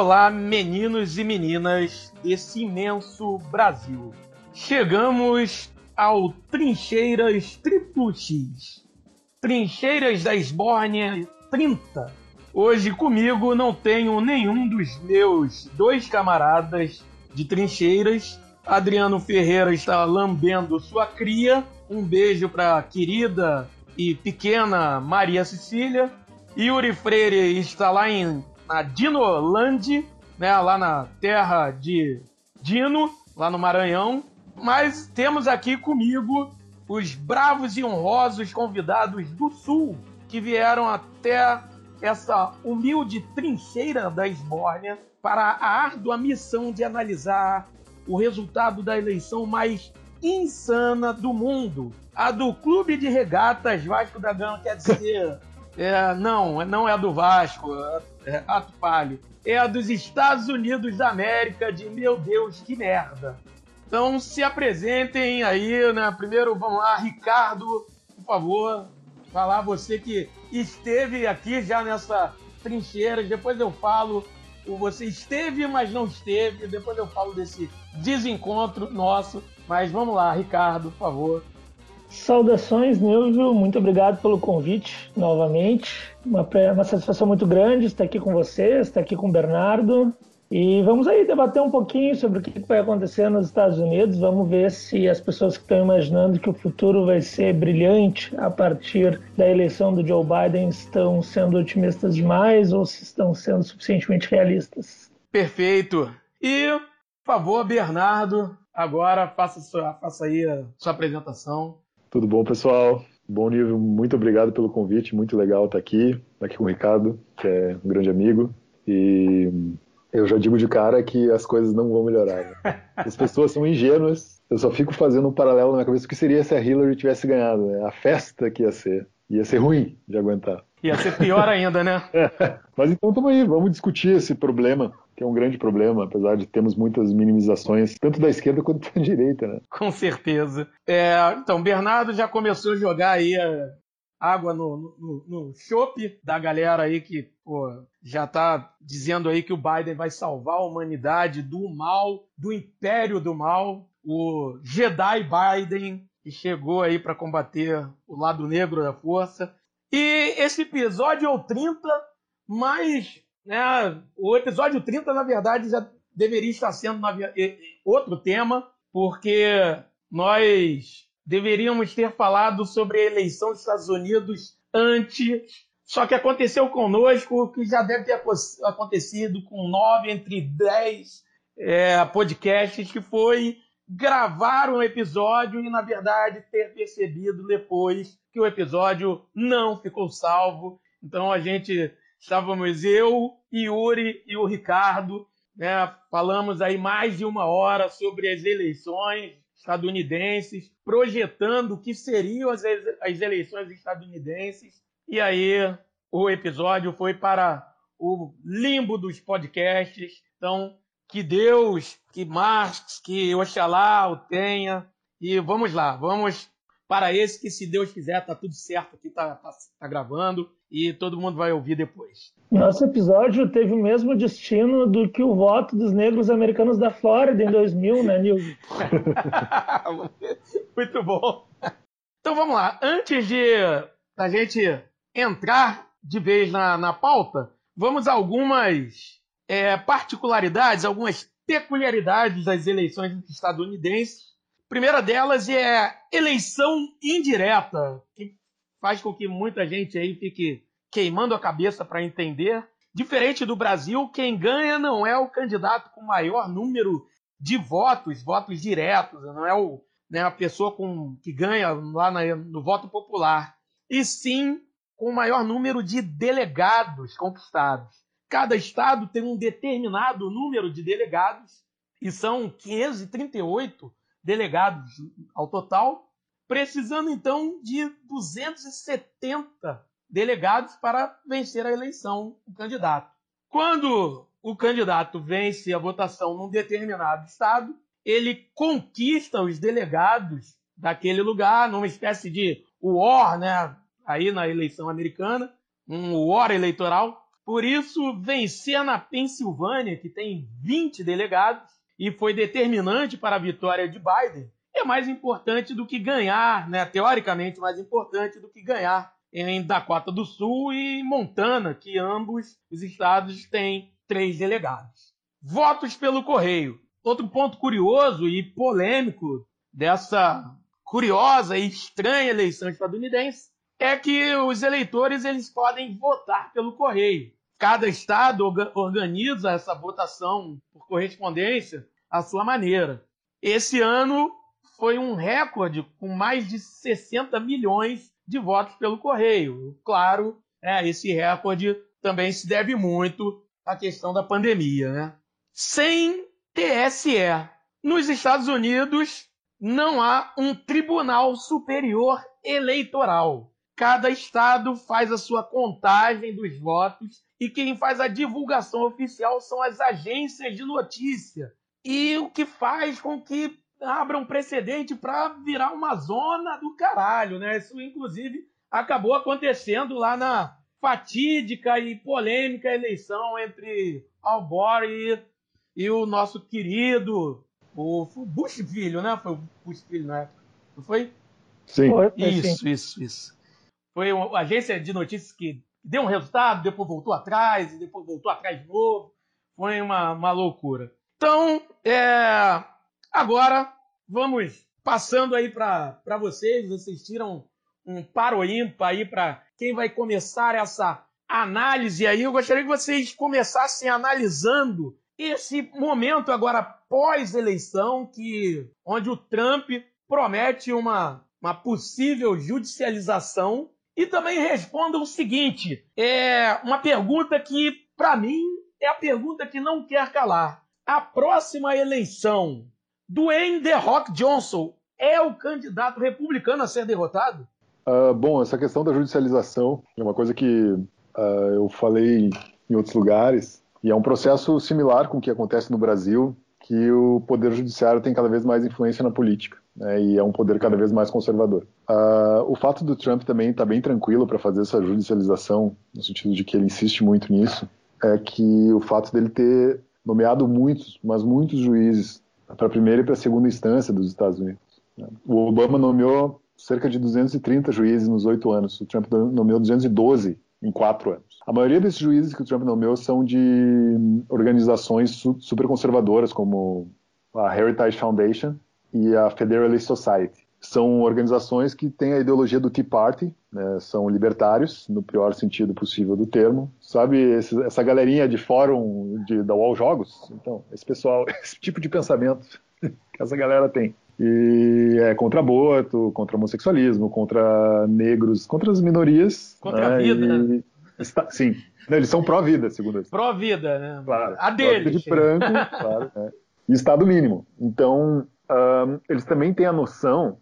Olá, meninos e meninas desse imenso Brasil. Chegamos ao Trincheiras Triplo X. Trincheiras da Esbórnia 30. Hoje comigo não tenho nenhum dos meus dois camaradas de trincheiras. Adriano Ferreira está lambendo sua cria. Um beijo para a querida e pequena Maria Cecília. Yuri Freire está lá em na Dinoland, né, lá na terra de Dino, lá no Maranhão. Mas temos aqui comigo os bravos e honrosos convidados do Sul que vieram até essa humilde trincheira da Esbórnia para a árdua missão de analisar o resultado da eleição mais insana do mundo, a do Clube de Regatas Vasco da Gama, quer dizer, é, não, não é a do Vasco, é Rato Palho. É a dos Estados Unidos da América, de meu Deus, que merda. Então se apresentem aí, né? Primeiro, vamos lá, Ricardo, por favor, falar você que esteve aqui já nessa trincheira, depois eu falo você esteve, mas não esteve, depois eu falo desse desencontro nosso, mas vamos lá, Ricardo, por favor. Saudações, Nilvio. Muito obrigado pelo convite novamente. Uma, uma satisfação muito grande estar aqui com vocês, estar aqui com o Bernardo. E vamos aí debater um pouquinho sobre o que vai acontecer nos Estados Unidos. Vamos ver se as pessoas que estão imaginando que o futuro vai ser brilhante a partir da eleição do Joe Biden estão sendo otimistas demais ou se estão sendo suficientemente realistas. Perfeito. E, por favor, Bernardo, agora faça, sua, faça aí a sua apresentação. Tudo bom, pessoal? Bom nível, muito obrigado pelo convite, muito legal estar aqui, estar aqui com o Ricardo, que é um grande amigo. E eu já digo de cara que as coisas não vão melhorar. Né? As pessoas são ingênuas. Eu só fico fazendo um paralelo na minha cabeça o que seria se a Hillary tivesse ganhado. Né? A festa que ia ser. Ia ser ruim de aguentar. Ia ser pior ainda, né? Mas então estamos aí, vamos discutir esse problema que é um grande problema, apesar de termos muitas minimizações, tanto da esquerda quanto da direita, né? Com certeza. É, então, Bernardo já começou a jogar aí é, água no, no, no chope da galera aí que pô, já tá dizendo aí que o Biden vai salvar a humanidade do mal, do império do mal, o Jedi Biden, que chegou aí para combater o lado negro da força. E esse episódio é o 30 mais né, o episódio 30, na verdade, já deveria estar sendo outro tema, porque nós deveríamos ter falado sobre a eleição dos Estados Unidos antes. Só que aconteceu conosco o que já deve ter acontecido com nove entre dez é, podcasts, que foi gravar um episódio e, na verdade, ter percebido depois que o episódio não ficou salvo. Então a gente Estávamos eu, Yuri e o Ricardo, né, falamos aí mais de uma hora sobre as eleições estadunidenses, projetando o que seriam as, as eleições estadunidenses. E aí o episódio foi para o limbo dos podcasts. Então, que Deus, que Marx, que Oxalá o tenha. E vamos lá, vamos para esse que, se Deus quiser, tá tudo certo aqui, tá, tá, tá gravando e todo mundo vai ouvir depois. Nosso episódio teve o mesmo destino do que o voto dos negros americanos da Flórida em 2000, né, Nilson? Muito bom. Então vamos lá. Antes de a gente entrar de vez na, na pauta, vamos a algumas é, particularidades, algumas peculiaridades das eleições estadunidenses primeira delas é eleição indireta, que faz com que muita gente aí fique queimando a cabeça para entender. Diferente do Brasil, quem ganha não é o candidato com maior número de votos, votos diretos, não é o, né, a pessoa com, que ganha lá na, no voto popular, e sim com o maior número de delegados conquistados. Cada estado tem um determinado número de delegados, e são 538 delegados ao total, precisando então de 270 delegados para vencer a eleição o candidato. Quando o candidato vence a votação num determinado estado, ele conquista os delegados daquele lugar, numa espécie de war, né, aí na eleição americana, um war eleitoral, Por isso, vencer na Pensilvânia, que tem 20 delegados, e foi determinante para a vitória de Biden, é mais importante do que ganhar, né? teoricamente mais importante do que ganhar em Dakota do Sul e Montana, que ambos os estados têm três delegados. Votos pelo correio. Outro ponto curioso e polêmico dessa curiosa e estranha eleição estadunidense é que os eleitores eles podem votar pelo correio. Cada estado organiza essa votação por correspondência à sua maneira. Esse ano foi um recorde com mais de 60 milhões de votos pelo correio. Claro, é, esse recorde também se deve muito à questão da pandemia. Né? Sem TSE, nos Estados Unidos não há um Tribunal Superior Eleitoral. Cada estado faz a sua contagem dos votos e quem faz a divulgação oficial são as agências de notícia. E o que faz com que abra um precedente para virar uma zona do caralho, né? Isso, inclusive, acabou acontecendo lá na fatídica e polêmica eleição entre Al Gore e, e o nosso querido o, Bush filho, né? Foi o Bush filho na época, não foi? Sim. Isso, sim. isso, isso. Foi uma agência de notícias que deu um resultado, depois voltou atrás, depois voltou atrás de novo. Foi uma, uma loucura. Então, é, Agora, vamos passando aí para vocês. Vocês tiram um paro ímpar aí para quem vai começar essa análise aí. Eu gostaria que vocês começassem analisando esse momento agora pós-eleição, que onde o Trump promete uma, uma possível judicialização. E também respondam o seguinte: é uma pergunta que, para mim, é a pergunta que não quer calar. A próxima eleição Dwayne The Rock Johnson é o candidato republicano a ser derrotado? Uh, bom, essa questão da judicialização é uma coisa que uh, eu falei em outros lugares, e é um processo similar com o que acontece no Brasil, que o poder judiciário tem cada vez mais influência na política, né, e é um poder cada vez mais conservador. Uh, o fato do Trump também estar tá bem tranquilo para fazer essa judicialização, no sentido de que ele insiste muito nisso, é que o fato dele ter nomeado muitos, mas muitos juízes para a primeira e para a segunda instância dos Estados Unidos. Né? O Obama nomeou cerca de 230 juízes nos oito anos, o Trump nomeou 212 em quatro anos. A maioria desses juízes que o Trump nomeou são de organizações super conservadoras, como a Heritage Foundation e a Federalist Society. São organizações que têm a ideologia do Tea Party, né, são libertários, no pior sentido possível do termo. Sabe, esse, essa galerinha de fórum de, da UOL Jogos? Então, esse pessoal, esse tipo de pensamento que essa galera tem. E é contra aborto, contra homossexualismo, contra negros, contra as minorias. Contra né, a vida. E, está, sim. Não, eles são pró-vida, segundo eles. Pró-vida, né? Claro. A deles. De branco, claro. Né? E Estado mínimo. Então, um, eles também têm a noção,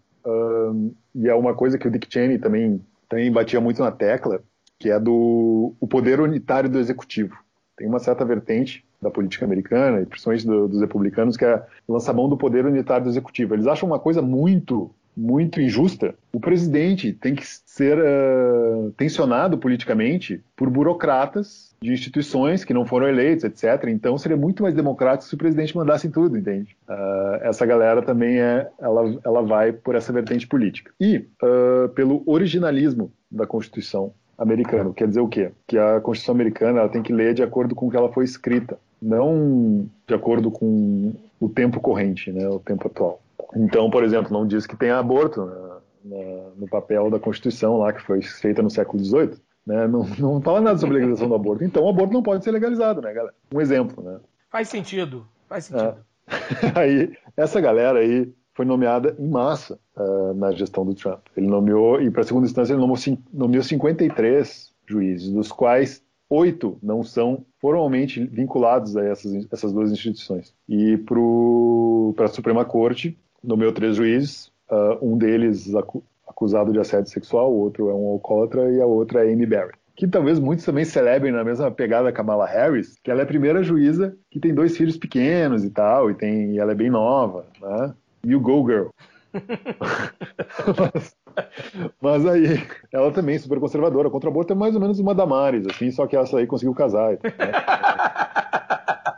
e é uma coisa que o Dick Cheney também também batia muito na tecla, que é do o poder unitário do executivo. Tem uma certa vertente da política americana, e principalmente do, dos republicanos, que é lançar mão do poder unitário do executivo. Eles acham uma coisa muito muito injusta. O presidente tem que ser uh, tensionado politicamente por burocratas de instituições que não foram eleitos, etc. Então seria muito mais democrático se o presidente mandasse em tudo, entende? Uh, essa galera também é, ela, ela vai por essa vertente política. E uh, pelo originalismo da Constituição americana. Quer dizer o quê? Que a Constituição americana ela tem que ler de acordo com o que ela foi escrita, não de acordo com o tempo corrente, né, o tempo atual. Então, por exemplo, não diz que tem aborto na, na, no papel da Constituição lá que foi feita no século XVIII. Né? Não, não fala nada sobre a legalização do aborto. Então, o aborto não pode ser legalizado, né, galera? Um exemplo, né? Faz sentido, faz sentido. É. aí, essa galera aí foi nomeada em massa uh, na gestão do Trump. Ele nomeou, e para a segunda instância, ele nomeou, nomeou 53 juízes, dos quais oito não são formalmente vinculados a essas, essas duas instituições. E para a Suprema Corte, nomeou três juízes, uh, um deles acu acusado de assédio sexual, o outro é um alcoólatra e a outra é Amy Barrett. Que talvez muitos também celebrem na mesma pegada Kamala Harris, que ela é a primeira juíza que tem dois filhos pequenos e tal, e, tem, e ela é bem nova, né? You go, girl. mas, mas, aí, ela também, super conservadora, contra aborto, é mais ou menos uma Damares, assim, só que essa aí conseguiu casar. Né?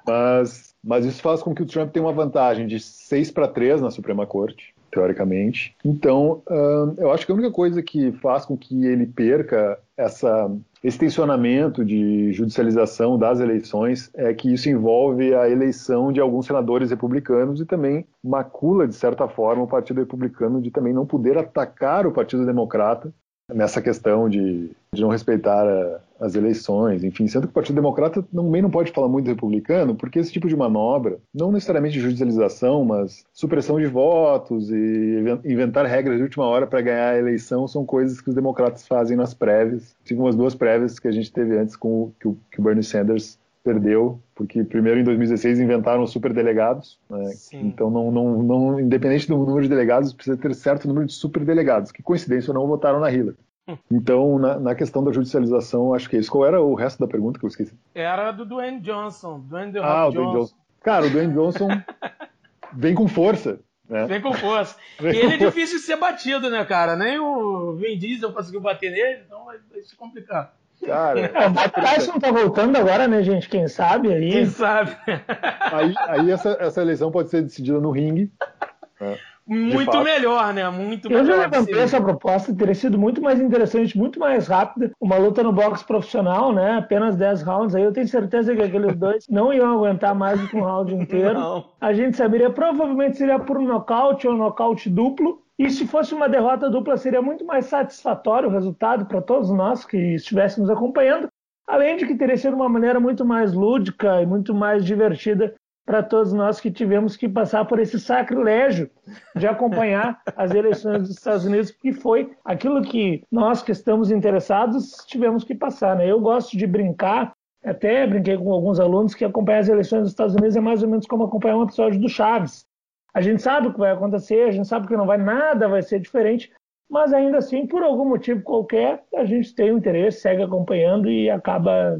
mas, mas isso faz com que o Trump tenha uma vantagem de 6 para 3 na Suprema Corte, teoricamente. Então, uh, eu acho que a única coisa que faz com que ele perca essa, esse tensionamento de judicialização das eleições é que isso envolve a eleição de alguns senadores republicanos e também macula, de certa forma, o Partido Republicano de também não poder atacar o Partido Democrata nessa questão de, de não respeitar a, as eleições, enfim, sendo que o Partido Democrata também não pode falar muito do republicano, porque esse tipo de manobra, não necessariamente de judicialização, mas supressão de votos e inventar regras de última hora para ganhar a eleição, são coisas que os democratas fazem nas prévias, assim como as duas prévias que a gente teve antes com o, que, o, que o Bernie Sanders perdeu, porque primeiro em 2016 inventaram os superdelegados, né? então não, não, não, independente do número de delegados, precisa ter certo número de superdelegados, que coincidência ou não votaram na Hillary. Então, na, na, questão da judicialização, acho que é isso. Qual era o resto da pergunta que eu esqueci? Era do Dwayne Johnson. Dwayne The ah, o Dwayne Johnson. Cara, o Dwayne Johnson vem com força. Né? Vem com força. Vem e ele é difícil de ser batido, né, cara? Nem o Vin Diesel conseguiu bater nele, então vai, vai se complicar. Cara, é, o Mike Tyson tá voltando agora, né, gente? Quem sabe aí? Quem sabe? Aí, aí essa, essa eleição pode ser decidida no ringue. Né? Muito melhor, né? Muito eu melhor. Eu já levantei essa proposta, teria sido muito mais interessante, muito mais rápida. Uma luta no boxe profissional, né? Apenas 10 rounds. Aí eu tenho certeza que aqueles dois não iam aguentar mais do que um round inteiro. Não. A gente saberia, provavelmente seria por um nocaute ou um nocaute duplo. E se fosse uma derrota dupla, seria muito mais satisfatório o resultado para todos nós que estivéssemos acompanhando. Além de que teria sido uma maneira muito mais lúdica e muito mais divertida para todos nós que tivemos que passar por esse sacrilégio de acompanhar as eleições dos Estados Unidos, que foi aquilo que nós que estamos interessados tivemos que passar. Né? Eu gosto de brincar, até brinquei com alguns alunos que acompanhar as eleições dos Estados Unidos é mais ou menos como acompanhar um episódio do Chaves. A gente sabe o que vai acontecer, a gente sabe que não vai nada, vai ser diferente, mas ainda assim, por algum motivo qualquer, a gente tem um interesse, segue acompanhando e acaba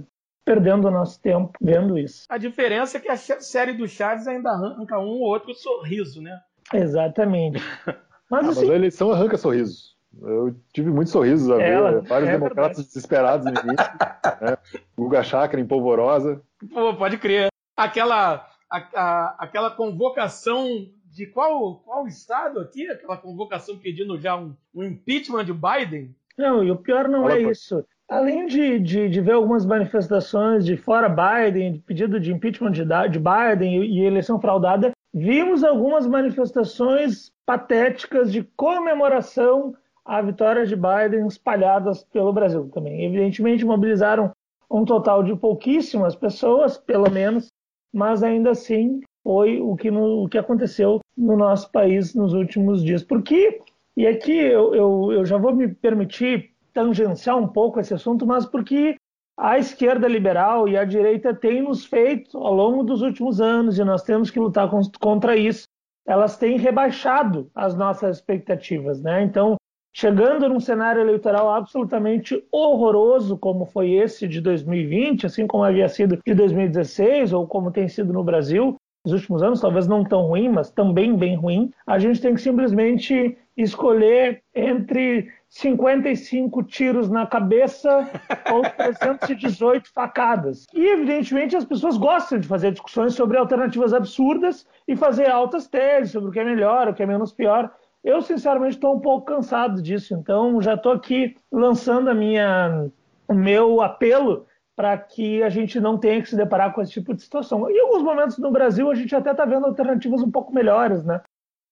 perdendo o nosso tempo vendo isso. A diferença é que a série do Chaves ainda arranca um ou outro sorriso, né? Exatamente. Mas, ah, assim... mas a eleição arranca sorrisos. Eu tive muitos sorrisos a ver, Ela, vários é democratas verdade. desesperados no início. né? Guga Chakra em polvorosa. Pô, pode crer. Aquela, a, a, aquela convocação de qual, qual estado aqui? Aquela convocação pedindo já um, um impeachment de Biden? Não, e o pior não Fala, é pô. isso. Além de, de, de, ver algumas manifestações de fora Biden, de pedido de impeachment de, de Biden e, e eleição fraudada, vimos algumas manifestações patéticas de comemoração à vitória de Biden espalhadas pelo Brasil também. Evidentemente, mobilizaram um total de pouquíssimas pessoas, pelo menos, mas ainda assim foi o que, no, o que aconteceu no nosso país nos últimos dias. Porque, e aqui eu, eu, eu já vou me permitir tangenciar um pouco esse assunto, mas porque a esquerda liberal e a direita têm nos feito ao longo dos últimos anos, e nós temos que lutar contra isso, elas têm rebaixado as nossas expectativas. Né? Então, chegando num cenário eleitoral absolutamente horroroso, como foi esse de 2020, assim como havia sido de 2016, ou como tem sido no Brasil, nos últimos anos, talvez não tão ruim, mas também bem ruim, a gente tem que simplesmente escolher entre 55 tiros na cabeça ou 318 facadas. E, evidentemente, as pessoas gostam de fazer discussões sobre alternativas absurdas e fazer altas teses sobre o que é melhor, o que é menos pior. Eu, sinceramente, estou um pouco cansado disso, então já estou aqui lançando a minha, o meu apelo para que a gente não tenha que se deparar com esse tipo de situação. Em alguns momentos no Brasil, a gente até está vendo alternativas um pouco melhores, né?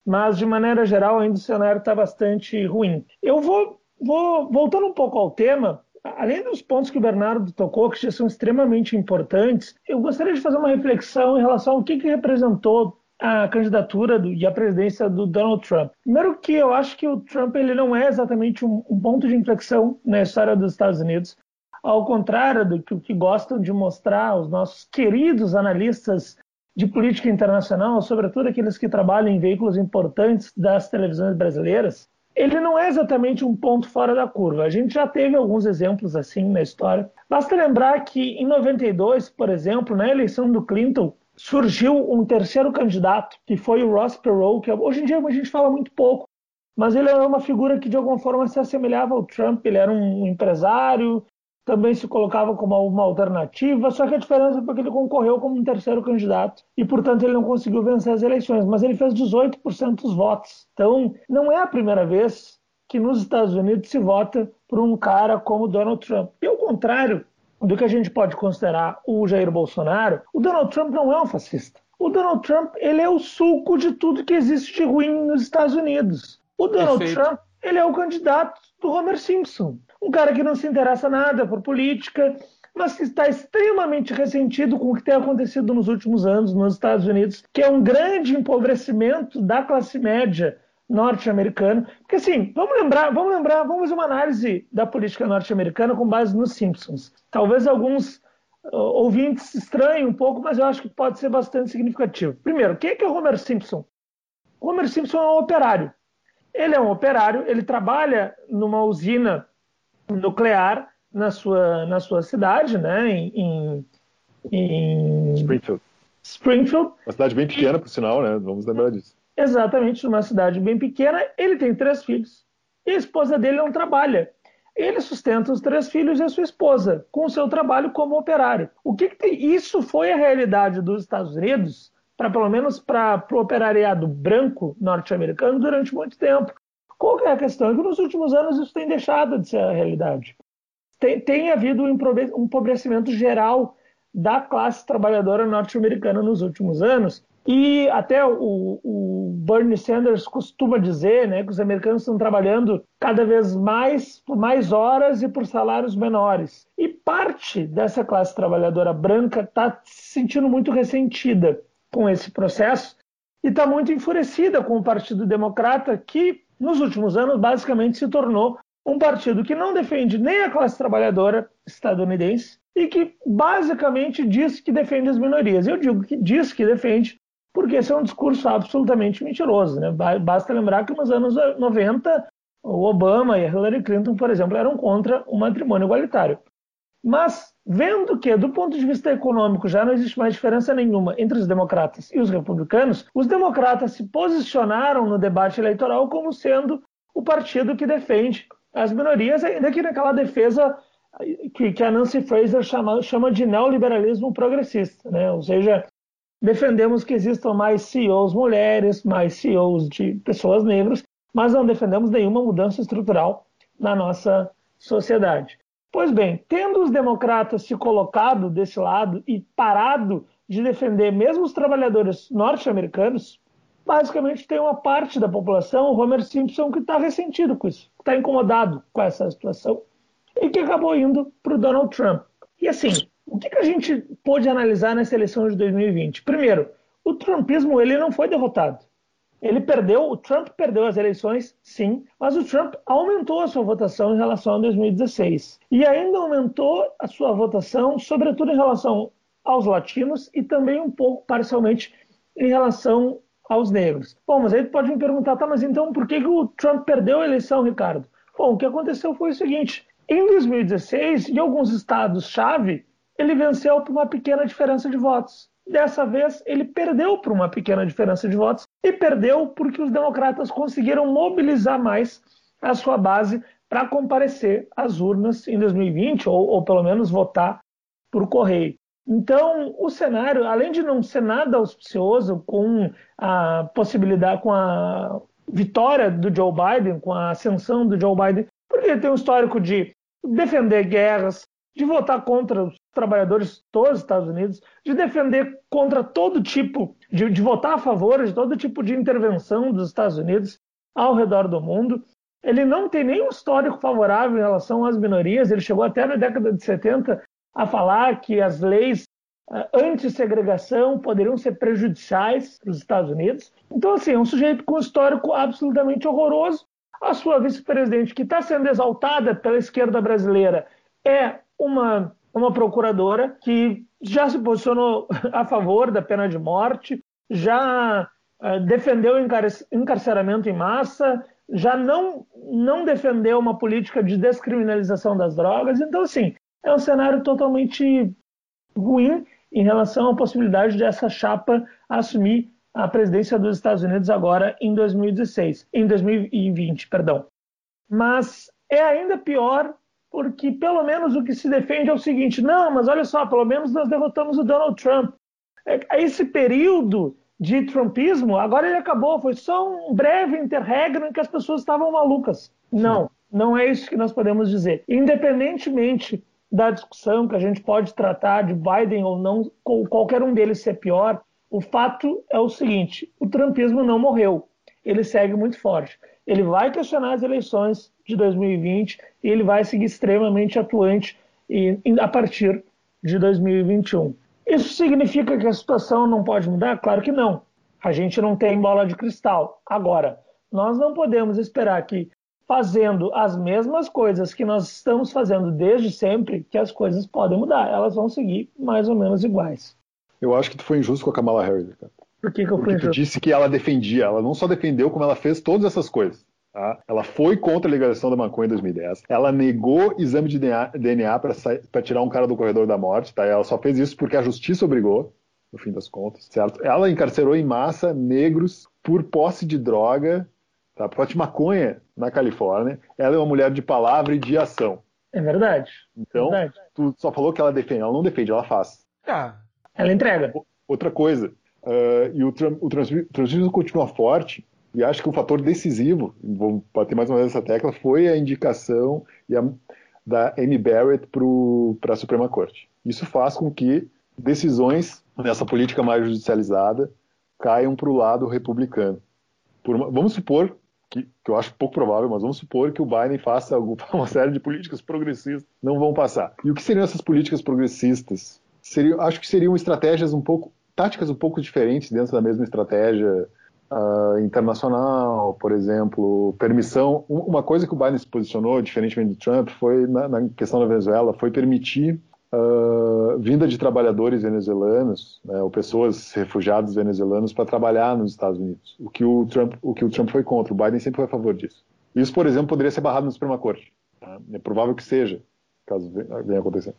Mas de maneira geral ainda o cenário está bastante ruim. Eu vou, vou voltando um pouco ao tema. Além dos pontos que o Bernardo tocou, que já são extremamente importantes, eu gostaria de fazer uma reflexão em relação ao que, que representou a candidatura do, e a presidência do Donald Trump. Primeiro que eu acho que o Trump ele não é exatamente um, um ponto de inflexão na história dos Estados Unidos, ao contrário do que, que gostam de mostrar os nossos queridos analistas de política internacional, sobretudo aqueles que trabalham em veículos importantes das televisões brasileiras, ele não é exatamente um ponto fora da curva. A gente já teve alguns exemplos assim na história. Basta lembrar que em 92, por exemplo, na eleição do Clinton, surgiu um terceiro candidato, que foi o Ross Perot, que hoje em dia a gente fala muito pouco, mas ele era uma figura que de alguma forma se assemelhava ao Trump. Ele era um empresário, também se colocava como uma alternativa, só que a diferença foi que ele concorreu como um terceiro candidato e, portanto, ele não conseguiu vencer as eleições, mas ele fez 18% dos votos. Então, não é a primeira vez que nos Estados Unidos se vota por um cara como Donald Trump. E ao contrário do que a gente pode considerar o Jair Bolsonaro, o Donald Trump não é um fascista. O Donald Trump ele é o suco de tudo que existe de ruim nos Estados Unidos. O Donald Perfeito. Trump ele é o candidato do Homer Simpson, um cara que não se interessa nada por política, mas que está extremamente ressentido com o que tem acontecido nos últimos anos nos Estados Unidos, que é um grande empobrecimento da classe média norte-americana. Porque assim, vamos lembrar, vamos lembrar, vamos fazer uma análise da política norte-americana com base nos Simpsons. Talvez alguns uh, ouvintes estranhem um pouco, mas eu acho que pode ser bastante significativo. Primeiro, quem é, que é o Homer Simpson? Homer Simpson é um operário. Ele é um operário, ele trabalha numa usina nuclear na sua, na sua cidade, né, em, em Springfield. Springfield. Uma cidade bem pequena, por sinal, né? Vamos lembrar disso. Exatamente, numa cidade bem pequena. Ele tem três filhos. E a esposa dele não trabalha. Ele sustenta os três filhos e a sua esposa com o seu trabalho como operário. O que, que tem? Isso foi a realidade dos Estados Unidos para pelo menos para o operariado branco norte-americano durante muito tempo. Qual é a questão? É que nos últimos anos isso tem deixado de ser a realidade. Tem, tem havido um empobrecimento geral da classe trabalhadora norte-americana nos últimos anos. E até o, o, Bernie Sanders costuma dizer né, que os americanos estão trabalhando cada vez mais por mais horas e por salários menores. E parte dessa classe trabalhadora branca está se sentindo muito ressentida com esse processo e está muito enfurecida com o Partido Democrata, que nos últimos anos basicamente se tornou um partido que não defende nem a classe trabalhadora estadunidense e que basicamente diz que defende as minorias. Eu digo que diz que defende porque esse é um discurso absolutamente mentiroso. Né? Basta lembrar que nos anos 90 o Obama e a Hillary Clinton, por exemplo, eram contra o matrimônio igualitário. Mas, vendo que, do ponto de vista econômico, já não existe mais diferença nenhuma entre os democratas e os republicanos, os democratas se posicionaram no debate eleitoral como sendo o partido que defende as minorias, ainda que naquela defesa que, que a Nancy Fraser chama, chama de neoliberalismo progressista, né? ou seja, defendemos que existam mais CEOs mulheres, mais CEOs de pessoas negras, mas não defendemos nenhuma mudança estrutural na nossa sociedade. Pois bem, tendo os democratas se colocado desse lado e parado de defender mesmo os trabalhadores norte-americanos, basicamente tem uma parte da população, o Homer Simpson, que está ressentido com isso, está incomodado com essa situação e que acabou indo para o Donald Trump. E assim, o que, que a gente pôde analisar nessa eleição de 2020? Primeiro, o trumpismo ele não foi derrotado. Ele perdeu, o Trump perdeu as eleições, sim, mas o Trump aumentou a sua votação em relação a 2016. E ainda aumentou a sua votação, sobretudo em relação aos latinos e também um pouco, parcialmente, em relação aos negros. Bom, mas aí pode me perguntar, tá, mas então por que, que o Trump perdeu a eleição, Ricardo? Bom, o que aconteceu foi o seguinte: em 2016, em alguns estados-chave, ele venceu por uma pequena diferença de votos. Dessa vez, ele perdeu por uma pequena diferença de votos e perdeu porque os democratas conseguiram mobilizar mais a sua base para comparecer às urnas em 2020, ou, ou pelo menos votar por correio. Então, o cenário, além de não ser nada auspicioso com a possibilidade, com a vitória do Joe Biden, com a ascensão do Joe Biden, porque ele tem um histórico de defender guerras, de votar contra os trabalhadores dos Estados Unidos, de defender contra todo tipo, de, de votar a favor de todo tipo de intervenção dos Estados Unidos ao redor do mundo. Ele não tem nenhum histórico favorável em relação às minorias. Ele chegou até na década de 70 a falar que as leis uh, anti-segregação poderiam ser prejudiciais para os Estados Unidos. Então, assim, é um sujeito com um histórico absolutamente horroroso. A sua vice-presidente, que está sendo exaltada pela esquerda brasileira, é uma, uma procuradora que já se posicionou a favor da pena de morte, já uh, defendeu o encarceramento em massa, já não, não defendeu uma política de descriminalização das drogas. Então, assim, é um cenário totalmente ruim em relação à possibilidade dessa chapa assumir a presidência dos Estados Unidos agora em 2016, em 2020, perdão. Mas é ainda pior porque pelo menos o que se defende é o seguinte: não, mas olha só, pelo menos nós derrotamos o Donald Trump. É, esse período de trumpismo, agora ele acabou, foi só um breve interregno em que as pessoas estavam malucas. Não, não é isso que nós podemos dizer. Independentemente da discussão que a gente pode tratar de Biden ou não, qualquer um deles ser pior, o fato é o seguinte: o trumpismo não morreu, ele segue muito forte. Ele vai questionar as eleições de 2020 e ele vai seguir extremamente atuante a partir de 2021. Isso significa que a situação não pode mudar? Claro que não. A gente não tem bola de cristal. Agora, nós não podemos esperar que, fazendo as mesmas coisas que nós estamos fazendo desde sempre, que as coisas podem mudar. Elas vão seguir mais ou menos iguais. Eu acho que tu foi injusto com a Kamala Harris, cara. Por que, que eu fui Porque tu disse que ela defendia. Ela não só defendeu, como ela fez todas essas coisas. Tá? Ela foi contra a legalização da maconha em 2010. Ela negou exame de DNA para tirar um cara do corredor da morte. Tá? Ela só fez isso porque a justiça obrigou, no fim das contas. Certo? Ela encarcerou em massa negros por posse de droga, tá? por posse de maconha na Califórnia. Ela é uma mulher de palavra e de ação. É verdade. Então, é verdade. tu só falou que ela defende. Ela não defende, ela faz. É. Ela entrega. Outra coisa, uh, e o, o continua forte, e acho que o fator decisivo, vou bater mais uma vez essa tecla, foi a indicação a, da Amy Barrett para a Suprema Corte. Isso faz com que decisões nessa política mais judicializada caiam para o lado republicano. Uma, vamos supor, que, que, eu acho pouco provável, mas vamos supor que o Biden faça uma série de políticas progressistas, não vão passar. E o que seriam essas políticas progressistas? Seriam, acho que seriam estratégias um pouco, táticas um pouco diferentes dentro da mesma estratégia uh, internacional, por exemplo, permissão. Uma coisa que o Biden se posicionou, diferentemente do Trump, foi na, na questão da Venezuela, foi permitir uh, vinda de trabalhadores venezuelanos, né, ou pessoas refugiados venezuelanos para trabalhar nos Estados Unidos. O que o Trump, o que o Trump foi contra, o Biden sempre foi a favor disso. Isso, por exemplo, poderia ser barrado na Suprema Corte. Tá? É provável que seja, caso venha acontecer.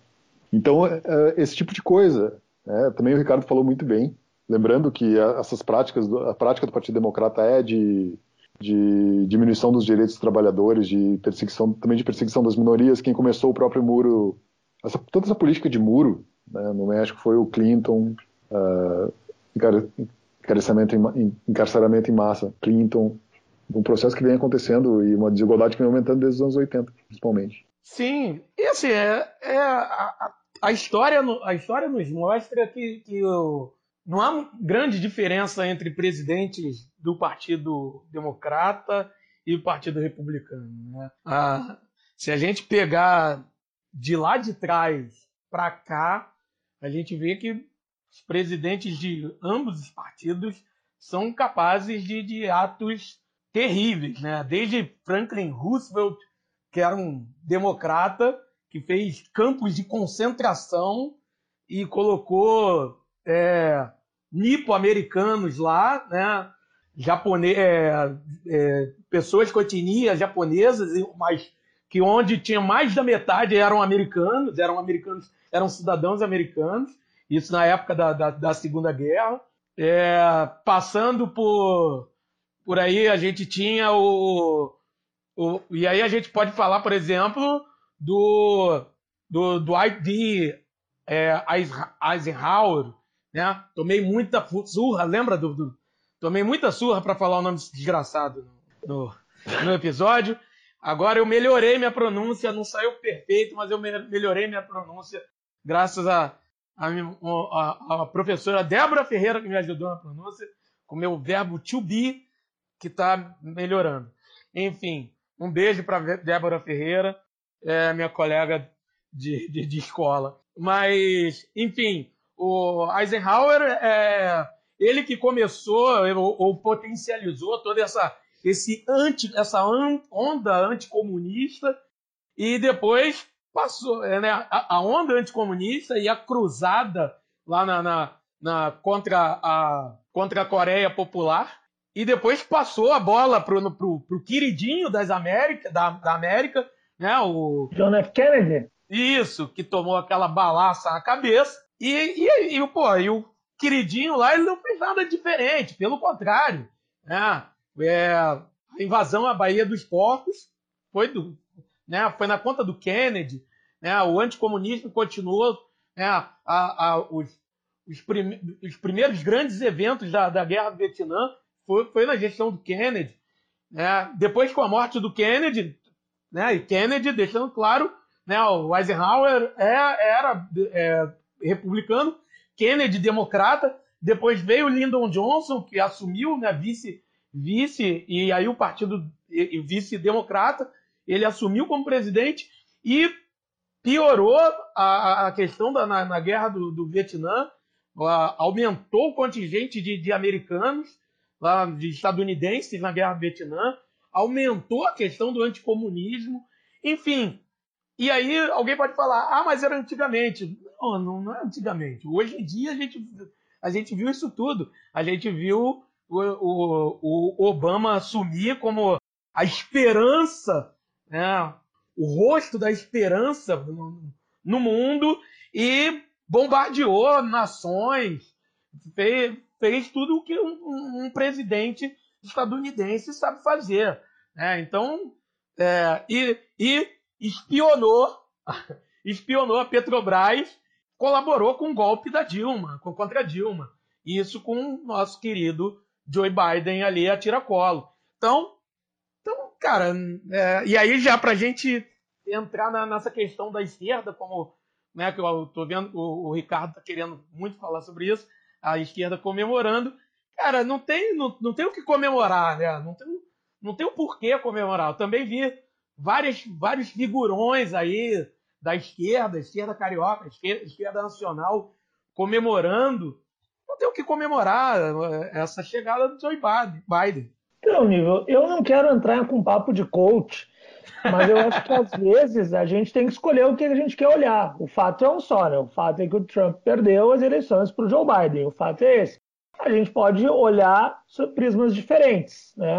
Então, uh, esse tipo de coisa. Né, também o Ricardo falou muito bem. Lembrando que essas práticas, a prática do Partido Democrata é de, de diminuição dos direitos dos trabalhadores, de perseguição, também de perseguição das minorias. Quem começou o próprio muro, essa, toda essa política de muro né, no México foi o Clinton, uh, encarceramento, em, encarceramento em massa, Clinton, um processo que vem acontecendo e uma desigualdade que vem aumentando desde os anos 80, principalmente. Sim, e assim, é, é a, a, história, a história nos mostra que, que o, não há grande diferença entre presidentes do Partido Democrata e o Partido Republicano. Né? Ah, se a gente pegar de lá de trás para cá, a gente vê que os presidentes de ambos os partidos são capazes de, de atos terríveis, né? Desde Franklin Roosevelt, que era um democrata, que fez campos de concentração e colocou é, nipo-americanos lá, né? Japone é, é, pessoas com etnia japonesas, mas que onde tinha mais da metade eram americanos, eram americanos, eram cidadãos americanos, isso na época da, da, da Segunda Guerra. É, passando por, por aí, a gente tinha o, o. E aí a gente pode falar, por exemplo, do, do Dwight D. É, Eisenhower, né? Tomei muita surra, lembra do, do... Tomei muita surra para falar o nome desgraçado no, no, episódio. Agora eu melhorei minha pronúncia, não saiu perfeito, mas eu melhorei minha pronúncia graças a, a, a, a professora Débora Ferreira que me ajudou na pronúncia, com meu verbo to be, que está melhorando. Enfim, um beijo para Débora Ferreira, é, minha colega de, de, de escola. Mas, enfim, o Eisenhower é ele que começou ou, ou potencializou toda essa esse anti, essa onda anticomunista e depois passou é, né, a, onda anticomunista e a cruzada lá na, na, na, contra, a, contra a Coreia Popular e depois passou a bola pro, pro queridinho das América, da, da América, né, o John F. Kennedy. Isso, que tomou aquela balaça na cabeça e, e, e, pô, e o, queridinho lá, ele não fez nada diferente, pelo contrário. Né? É, a invasão à Baía dos Porcos foi, do, né, foi na conta do Kennedy, né, o anticomunismo continuou, né, a, a, os, os, os, primeiros grandes eventos da, da Guerra do Vietnã foi, foi na gestão do Kennedy. Né? Depois, com a morte do Kennedy, né, e Kennedy deixando claro, né, o Eisenhower é, era é, republicano, Kennedy democrata, depois veio Lyndon Johnson, que assumiu né, vice, vice, e aí o partido vice-democrata, ele assumiu como presidente e piorou a, a questão da, na, na guerra do, do Vietnã, aumentou o contingente de, de americanos, lá, de estadunidenses na guerra do Vietnã, aumentou a questão do anticomunismo, enfim. E aí alguém pode falar, ah, mas era antigamente. Não, não, não é antigamente. Hoje em dia a gente, a gente viu isso tudo. A gente viu o, o, o Obama assumir como a esperança, né, o rosto da esperança no, no mundo e bombardeou nações, fez, fez tudo o que um, um, presidente estadunidense sabe fazer. Né? Então, é, e, e espionou, espionou a Petrobras, colaborou com o golpe da Dilma, contra a Dilma. Isso com o nosso querido Joe Biden ali a tiracolo. Então, então cara, é, e aí já para a gente entrar na, nessa questão da esquerda, como né, que eu estou vendo o, o Ricardo está querendo muito falar sobre isso, a esquerda comemorando. Cara, não tem, não, não tem o que comemorar, né? Não tem, não tem o porquê comemorar. Eu também vi várias, vários figurões aí da esquerda, esquerda carioca, esquerda, esquerda nacional, comemorando. Não tem o que comemorar é, essa chegada do Joe Biden. Então, Nível, eu não quero entrar com papo de coach, mas eu acho que às vezes a gente tem que escolher o que a gente quer olhar. O fato é um só, né? O fato é que o Trump perdeu as eleições para o Joe Biden. O fato é esse. A gente pode olhar sob prismas diferentes, né?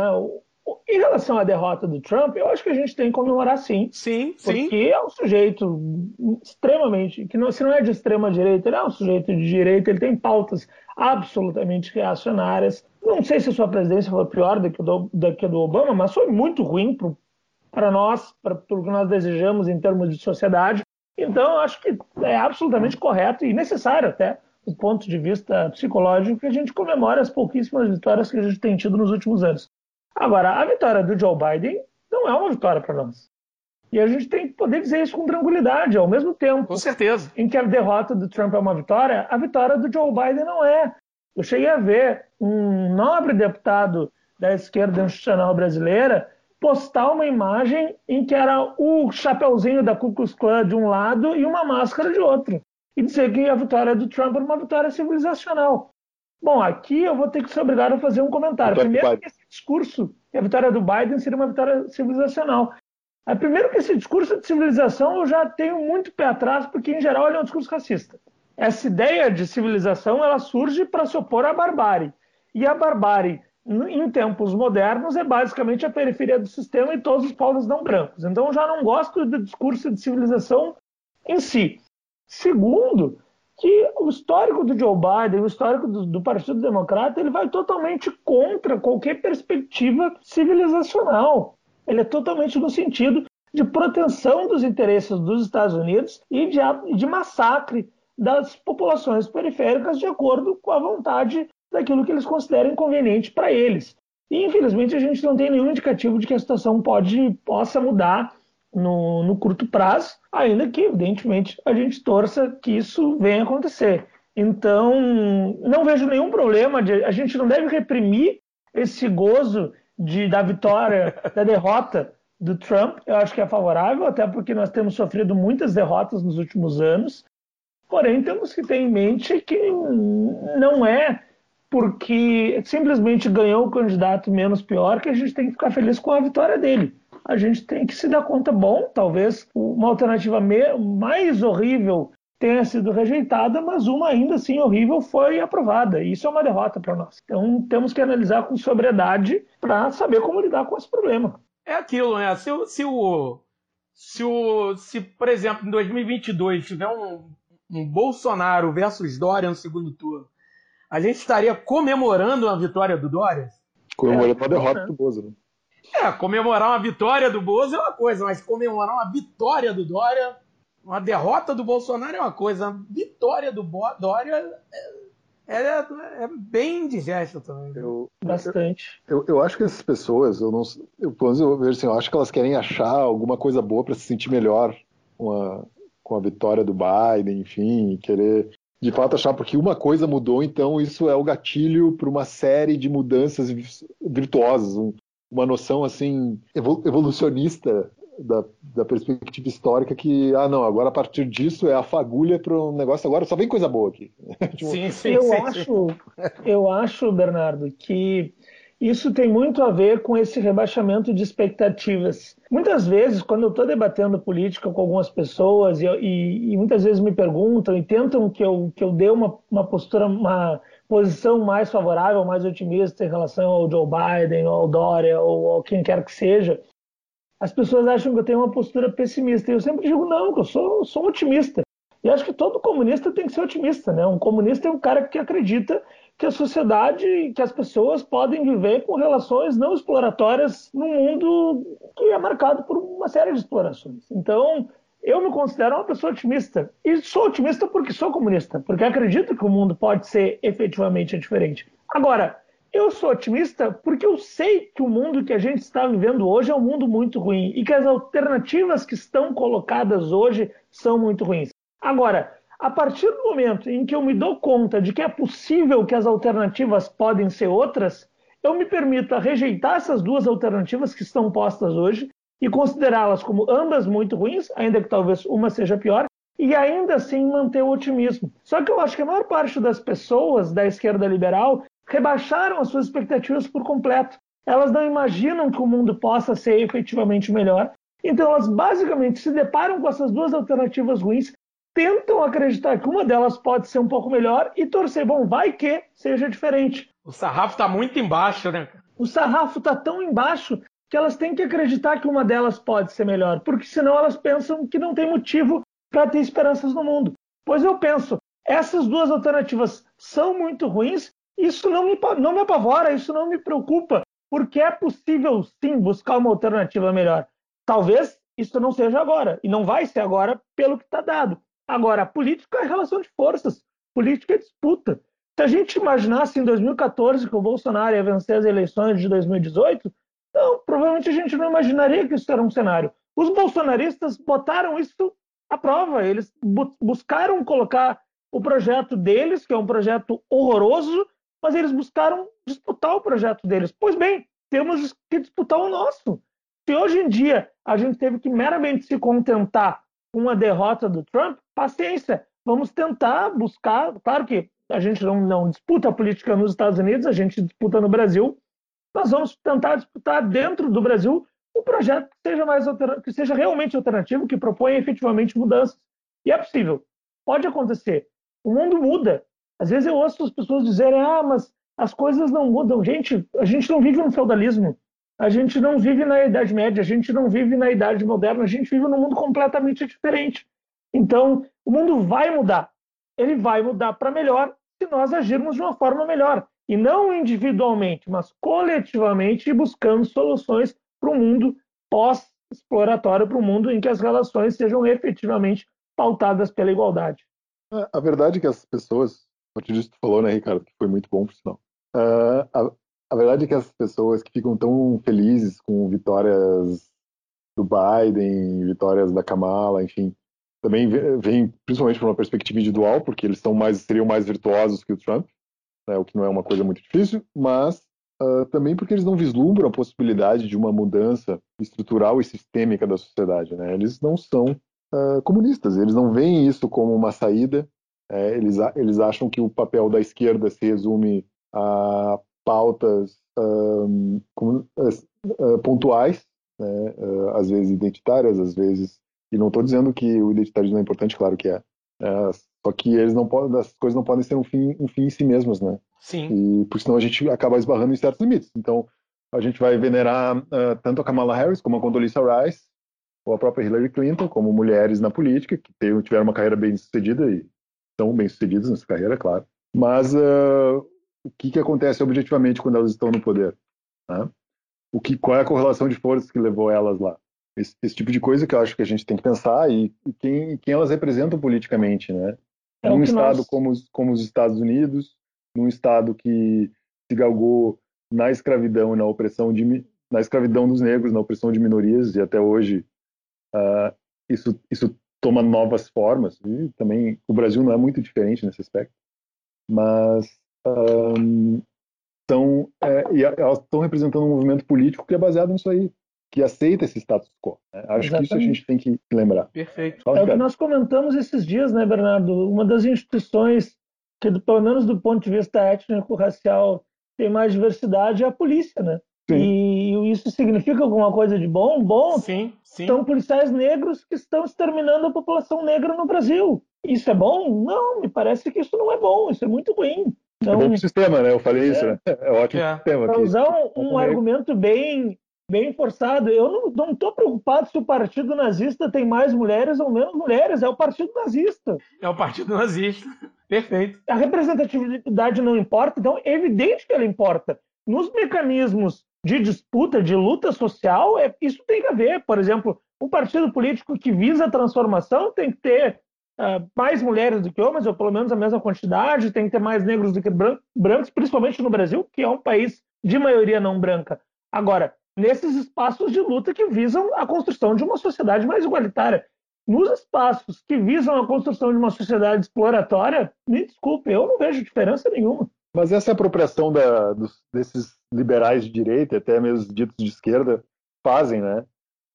Em relação à derrota do Trump, eu acho que a gente tem que comemorar sim. Sim, sim. Porque é um sujeito extremamente. que não, se não é de extrema direita, ele é um sujeito de direita, ele tem pautas absolutamente reacionárias. Não sei se a sua presidência foi pior do que, do, do, que do Obama, mas foi muito ruim para nós, para tudo que nós desejamos em termos de sociedade. Então, eu acho que é absolutamente correto e necessário até, do ponto de vista psicológico, que a gente comemore as pouquíssimas vitórias que a gente tem tido nos últimos anos. Agora, a vitória do Joe Biden não é uma vitória para nós. E a gente tem que poder dizer isso com tranquilidade, ao mesmo tempo. Com certeza. Em que a derrota do Trump é uma vitória, a vitória do Joe Biden não é. Eu cheguei a ver um nobre deputado da esquerda institucional brasileira postar uma imagem em que era o chapeuzinho da Ku Klux Klan de um lado e uma máscara de outro. E dizer que a vitória do Trump era uma vitória civilizacional. Bom, aqui eu vou ter que ser obrigado a fazer um comentário. Primeiro que esse discurso, que a vitória do Biden seria uma vitória civilizacional. É, primeiro que esse discurso de civilização eu já tenho muito pé atrás, porque em geral ele é um discurso racista. Essa ideia de civilização ela surge para se opor à barbárie. E a barbárie, em tempos modernos, é basicamente a periferia do sistema e todos os povos não brancos. Então eu já não gosto do discurso de civilização em si. Segundo, que o histórico do Joe Biden, o histórico do, do, Partido Democrata, ele vai totalmente contra qualquer perspectiva civilizacional. Ele é totalmente no sentido de proteção dos interesses dos Estados Unidos e de, de massacre das populações periféricas de acordo com a vontade daquilo que eles consideram conveniente para eles. E, infelizmente, a gente não tem nenhum indicativo de que a situação pode, possa mudar no, no curto prazo, ainda que, evidentemente, a gente torça que isso venha acontecer. Então, não vejo nenhum problema, de, a gente não deve reprimir esse gozo de, da vitória, da derrota do Trump. Eu acho que é favorável, até porque nós temos sofrido muitas derrotas nos últimos anos. Porém, temos que ter em mente que não é porque simplesmente ganhou o candidato menos pior que a gente tem que ficar feliz com a vitória dele a gente tem que se dar conta, bom, talvez uma alternativa mais horrível tenha sido rejeitada, mas uma ainda assim horrível foi aprovada. Isso é uma derrota para nós. Então temos que analisar com sobriedade para saber como lidar com esse problema. É aquilo, né? Se, se o, se, o, se por exemplo, em 2022 tiver um, um Bolsonaro versus Dória no segundo turno, a gente estaria comemorando a vitória do Dória? Comemorando é, uma derrota do Bozo, né? É, comemorar uma vitória do Bozo é uma coisa, mas comemorar uma vitória do Dória, uma derrota do Bolsonaro é uma coisa. A vitória do Dória é, é, é bem indigesta também. Eu, Bastante. Eu, eu, acho que essas pessoas, eu não eu, eu vejo assim, eu acho que elas querem achar alguma coisa boa para se sentir melhor com a, com a vitória do Biden, enfim, querer de fato achar porque uma coisa mudou, então isso é o gatilho para uma série de mudanças virtuosas, um, uma noção assim evolucionista da, da, perspectiva histórica que ah não agora a partir disso é a fagulha para um negócio agora só vem coisa boa aqui tipo, sim, sim, eu sim, acho eu acho Bernardo que isso tem muito a ver com esse rebaixamento de expectativas. Muitas vezes, quando eu estou debatendo política com algumas pessoas e, e, e, muitas vezes me perguntam e tentam que eu, que eu dê uma, uma postura, uma posição mais favorável, mais otimista em relação ao Joe Biden, ou ao Dória, ou ao quem quer que seja, as pessoas acham que eu tenho uma postura pessimista. E eu sempre digo, não, que eu sou, sou um otimista. E acho que todo comunista tem que ser otimista, né? Um comunista é um cara que acredita que a sociedade, que as pessoas podem viver com relações não exploratórias num mundo que é marcado por uma série de explorações. Então, eu me considero uma pessoa otimista. E sou otimista porque sou comunista, porque acredito que o mundo pode ser efetivamente diferente. Agora, eu sou otimista porque eu sei que o mundo que a gente está vivendo hoje é um mundo muito ruim e que as alternativas que estão colocadas hoje são muito ruins. Agora, a partir do momento em que eu me dou conta de que é possível que as alternativas podem ser outras, eu me permito rejeitar essas duas alternativas que estão postas hoje e considerá-las como ambas muito ruins, ainda que talvez uma seja pior, e ainda assim manter o otimismo. Só que eu acho que a maior parte das pessoas da esquerda liberal rebaixaram as suas expectativas por completo. Elas não imaginam que o mundo possa ser efetivamente melhor. Então elas basicamente se deparam com essas duas alternativas ruins tentam acreditar que uma delas pode ser um pouco melhor e torcer, bom, vai que seja diferente. O sarrafo está muito embaixo, né? O sarrafo está tão embaixo que elas têm que acreditar que uma delas pode ser melhor, porque senão elas pensam que não tem motivo para ter esperanças no mundo. Pois eu penso, essas duas alternativas são muito ruins, isso não me, não me apavora, isso não me preocupa, porque é possível sim buscar uma alternativa melhor. Talvez isso não seja agora, e não vai ser agora pelo que está dado. Agora, política é relação de forças, política é disputa. Se a gente imaginasse em 2014 que o Bolsonaro ia vencer as eleições de 2018, então, provavelmente a gente não imaginaria que isso era um cenário. Os bolsonaristas botaram isso à prova, eles bu buscaram colocar o projeto deles, que é um projeto horroroso, mas eles buscaram disputar o projeto deles. Pois bem, temos que disputar o nosso. Se hoje em dia a gente teve que meramente se contentar com a derrota do Trump, paciência, vamos tentar buscar. Claro que a gente não, não disputa a política nos Estados Unidos, a gente disputa no Brasil. Nós vamos tentar disputar dentro do Brasil um projeto que seja, mais que seja realmente alternativo, que proponha efetivamente mudanças. E é possível. Pode acontecer. O mundo muda. Às vezes eu ouço as pessoas dizerem: ah, mas as coisas não mudam. Gente, a gente não vive no feudalismo. A gente não vive na Idade Média, a gente não vive na Idade Moderna, a gente vive num mundo completamente diferente. Então, o mundo vai mudar. Ele vai mudar para melhor se nós agirmos de uma forma melhor. E não individualmente, mas coletivamente, buscando soluções para um mundo pós-exploratório, para um mundo em que as relações sejam efetivamente pautadas pela igualdade. É, a verdade é que as pessoas, a partir disso que tu falou, né, Ricardo, que foi muito bom, por sinal. Uh, a, a verdade é que as pessoas que ficam tão felizes com vitórias do Biden, vitórias da Kamala, enfim, também vem principalmente por uma perspectiva individual, porque eles são mais, seriam mais virtuosos que o Trump, né, o que não é uma coisa muito difícil, mas uh, também porque eles não vislumbram a possibilidade de uma mudança estrutural e sistêmica da sociedade. Né? Eles não são uh, comunistas, eles não veem isso como uma saída, é, eles, eles acham que o papel da esquerda se resume a pautas um, uh, pontuais, né, às vezes identitárias, às vezes e não estou dizendo que o identitarismo é importante, claro que é. é. Só que eles não podem, as coisas não podem ser um fim, um fim em si mesmas, né? Sim. E porque senão a gente acaba esbarrando em certos limites. Então a gente vai venerar uh, tanto a Kamala Harris como a Condoleezza Rice ou a própria Hillary Clinton como mulheres na política que tiveram uma carreira bem sucedida e estão bem sucedidas nessa carreira, claro. Mas uh, o que, que acontece objetivamente quando elas estão no poder? Né? O que, qual é a correlação de forças que levou elas lá? Esse, esse, tipo de coisa que eu acho que a gente tem que pensar e, e quem, quem elas representam politicamente, né? É num estado nós... como, os, como os Estados Unidos, num estado que se galgou na escravidão e na opressão de na escravidão dos negros, na opressão de minorias e até hoje uh, isso isso toma novas formas e também o Brasil não é muito diferente nesse aspecto, mas um, então, é, e elas estão representando um movimento político que é baseado nisso aí, que aceita esse status quo. Né? Acho Exatamente. que isso a gente tem que lembrar. Perfeito. Fala, é o que nós comentamos esses dias, né, Bernardo? Uma das instituições que, pelo menos do ponto de vista étnico-racial, tem mais diversidade é a polícia, né? Sim. E isso significa alguma coisa de bom? Bom, sim, sim. são policiais negros que estão exterminando a população negra no Brasil. Isso é bom? Não, me parece que isso não é bom, isso é muito ruim. Então, é bom pro sistema, né? Eu falei é, isso, né? É ótimo é. sistema. Para usar um, um argumento bem, bem forçado, eu não estou preocupado se o partido nazista tem mais mulheres ou menos mulheres, é o partido nazista. É o partido nazista, perfeito. A representatividade não importa, então é evidente que ela importa. Nos mecanismos de disputa, de luta social, é, isso tem que haver. Por exemplo, um partido político que visa a transformação tem que ter uh, mais mulheres do que homens, ou pelo menos a mesma quantidade, tem que ter mais negros do que bran brancos, principalmente no Brasil, que é um país de maioria não branca. Agora, nesses espaços de luta que visam a construção de uma sociedade mais igualitária. Nos espaços que visam a construção de uma sociedade exploratória, me desculpe, eu não vejo diferença nenhuma. Mas essa apropriação da, dos, desses liberais de direita, até mesmo ditos de esquerda, fazem, né?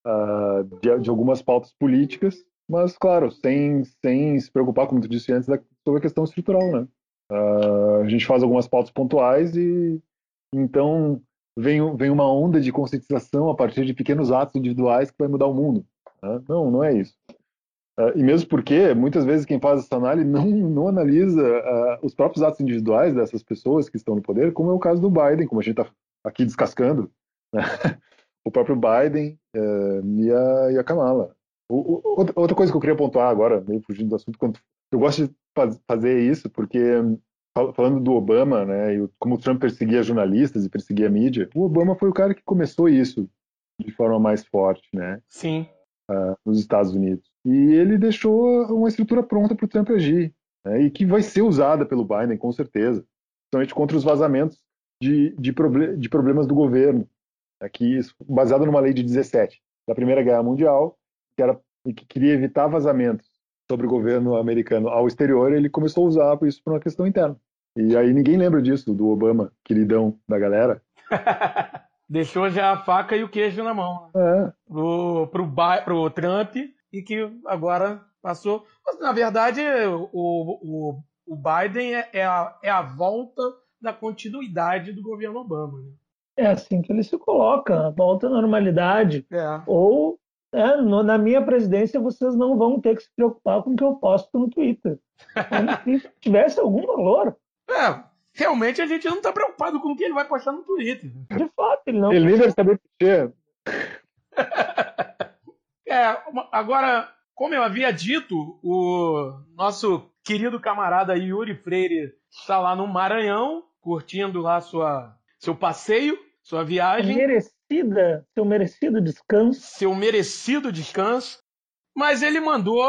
Uh, de, de, algumas pautas políticas, mas, claro, sem, sem se preocupar, como tu disse antes, sobre a questão estrutural, né? Uh, a gente faz algumas pautas pontuais e então vem, vem uma onda de conscientização a partir de pequenos atos individuais que vai mudar o mundo. Né? Não, não é isso. Uh, e mesmo porque, muitas vezes, quem faz essa análise não, não analisa uh, os próprios atos individuais dessas pessoas que estão no poder, como é o caso do Biden, como a gente está aqui descascando. Né? o próprio Biden uh, e, a, e a Kamala. O, o, outra coisa que eu queria pontuar agora, meio fugindo do assunto, eu gosto de faz, fazer isso porque, falando do Obama, né, e como o Trump perseguia jornalistas e perseguia a mídia, o Obama foi o cara que começou isso de forma mais forte, né? Sim. nos Estados Unidos. E ele deixou uma estrutura pronta para o Trump agir, né, e que vai ser usada pelo Biden, com certeza, principalmente contra os vazamentos de, de, proble de problemas do governo, aqui baseado numa lei de 17 da Primeira Guerra Mundial, que era que queria evitar vazamentos sobre o governo americano ao exterior, ele começou a usar isso para uma questão interna. E aí ninguém lembra disso, do Obama, queridão da galera. Deixou já a faca e o queijo na mão. Né? É. Pro, pro, pro Trump e que agora passou. Mas, na verdade, o, o, o Biden é, é, a, é a volta da continuidade do governo Obama. Né? É assim que ele se coloca, volta à normalidade. É. Ou é, no, na minha presidência vocês não vão ter que se preocupar com o que eu posto no Twitter. se tivesse algum valor. É, realmente a gente não está preocupado com o que ele vai postar no Twitter. De fato, ele não. Ele nem deve saber mexer. É, agora, como eu havia dito, o nosso querido camarada Yuri Freire está lá no Maranhão, curtindo lá sua, seu passeio, sua viagem. Merecida, seu merecido descanso. Seu merecido descanso. Mas ele mandou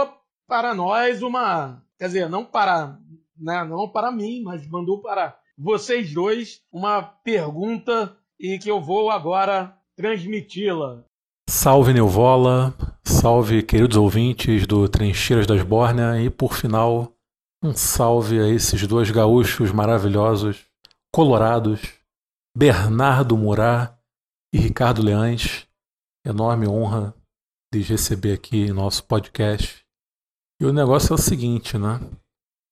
para nós uma. Quer dizer, não para, né, não para mim, mas mandou para vocês dois uma pergunta e que eu vou agora transmiti-la. Salve Neuvola, salve queridos ouvintes do Trincheiras das Bórnia e por final, um salve a esses dois gaúchos maravilhosos, colorados, Bernardo Murá e Ricardo Leães. Enorme honra de receber aqui em nosso podcast. E o negócio é o seguinte, né?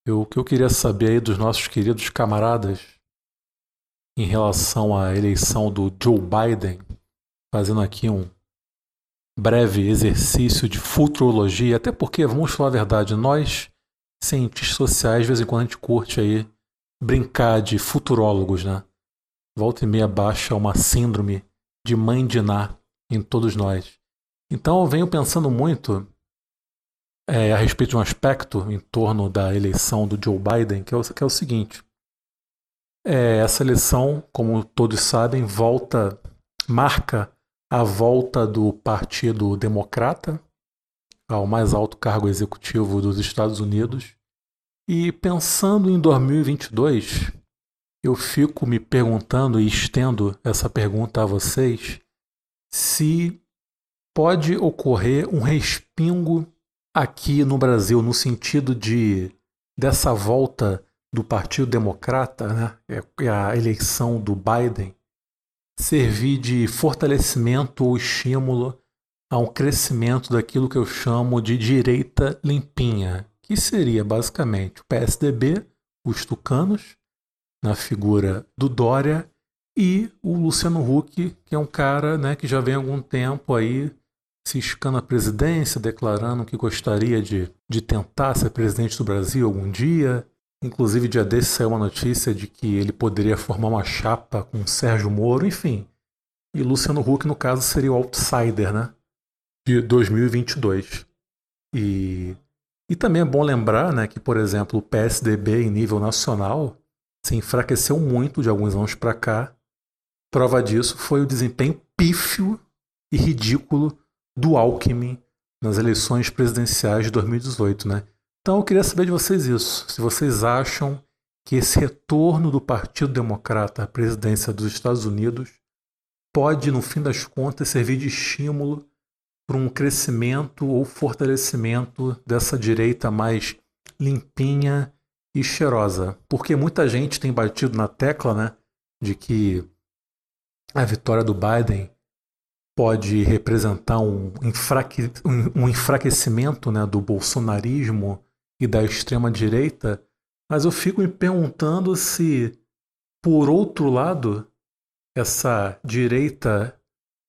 Eu, o que eu queria saber aí dos nossos queridos camaradas em relação à eleição do Joe Biden, fazendo aqui um breve exercício de futurologia, até porque, vamos falar a verdade, nós, cientistas sociais, de vez em quando a gente curte aí brincar de futurólogos, né? Volta e meia baixa uma síndrome de mãe de Ná em todos nós. Então eu venho pensando muito é, a respeito de um aspecto em torno da eleição do Joe Biden, que é o, que é o seguinte. É, essa eleição, como todos sabem, volta, marca a volta do Partido Democrata ao mais alto cargo executivo dos Estados Unidos. E pensando em 2022, eu fico me perguntando e estendo essa pergunta a vocês se pode ocorrer um respingo aqui no Brasil no sentido de dessa volta do Partido Democrata, né, é, é a eleição do Biden, servir de fortalecimento ou estímulo a um crescimento daquilo que eu chamo de direita limpinha, que seria basicamente o PSDB, os tucanos, na figura do Dória, e o Luciano Huck, que é um cara né, que já vem há algum tempo aí se escando a presidência, declarando que gostaria de, de tentar ser presidente do Brasil algum dia. Inclusive, dia desse saiu uma notícia de que ele poderia formar uma chapa com Sérgio Moro, enfim. E Luciano Huck, no caso, seria o outsider, né? De 2022. E, e também é bom lembrar né, que, por exemplo, o PSDB em nível nacional se enfraqueceu muito de alguns anos para cá. Prova disso foi o desempenho pífio e ridículo do Alckmin nas eleições presidenciais de 2018, né? Então eu queria saber de vocês isso. Se vocês acham que esse retorno do Partido Democrata à presidência dos Estados Unidos pode, no fim das contas, servir de estímulo para um crescimento ou fortalecimento dessa direita mais limpinha e cheirosa. Porque muita gente tem batido na tecla né, de que a vitória do Biden pode representar um, enfraque, um, um enfraquecimento né, do bolsonarismo e da extrema-direita, mas eu fico me perguntando se, por outro lado, essa direita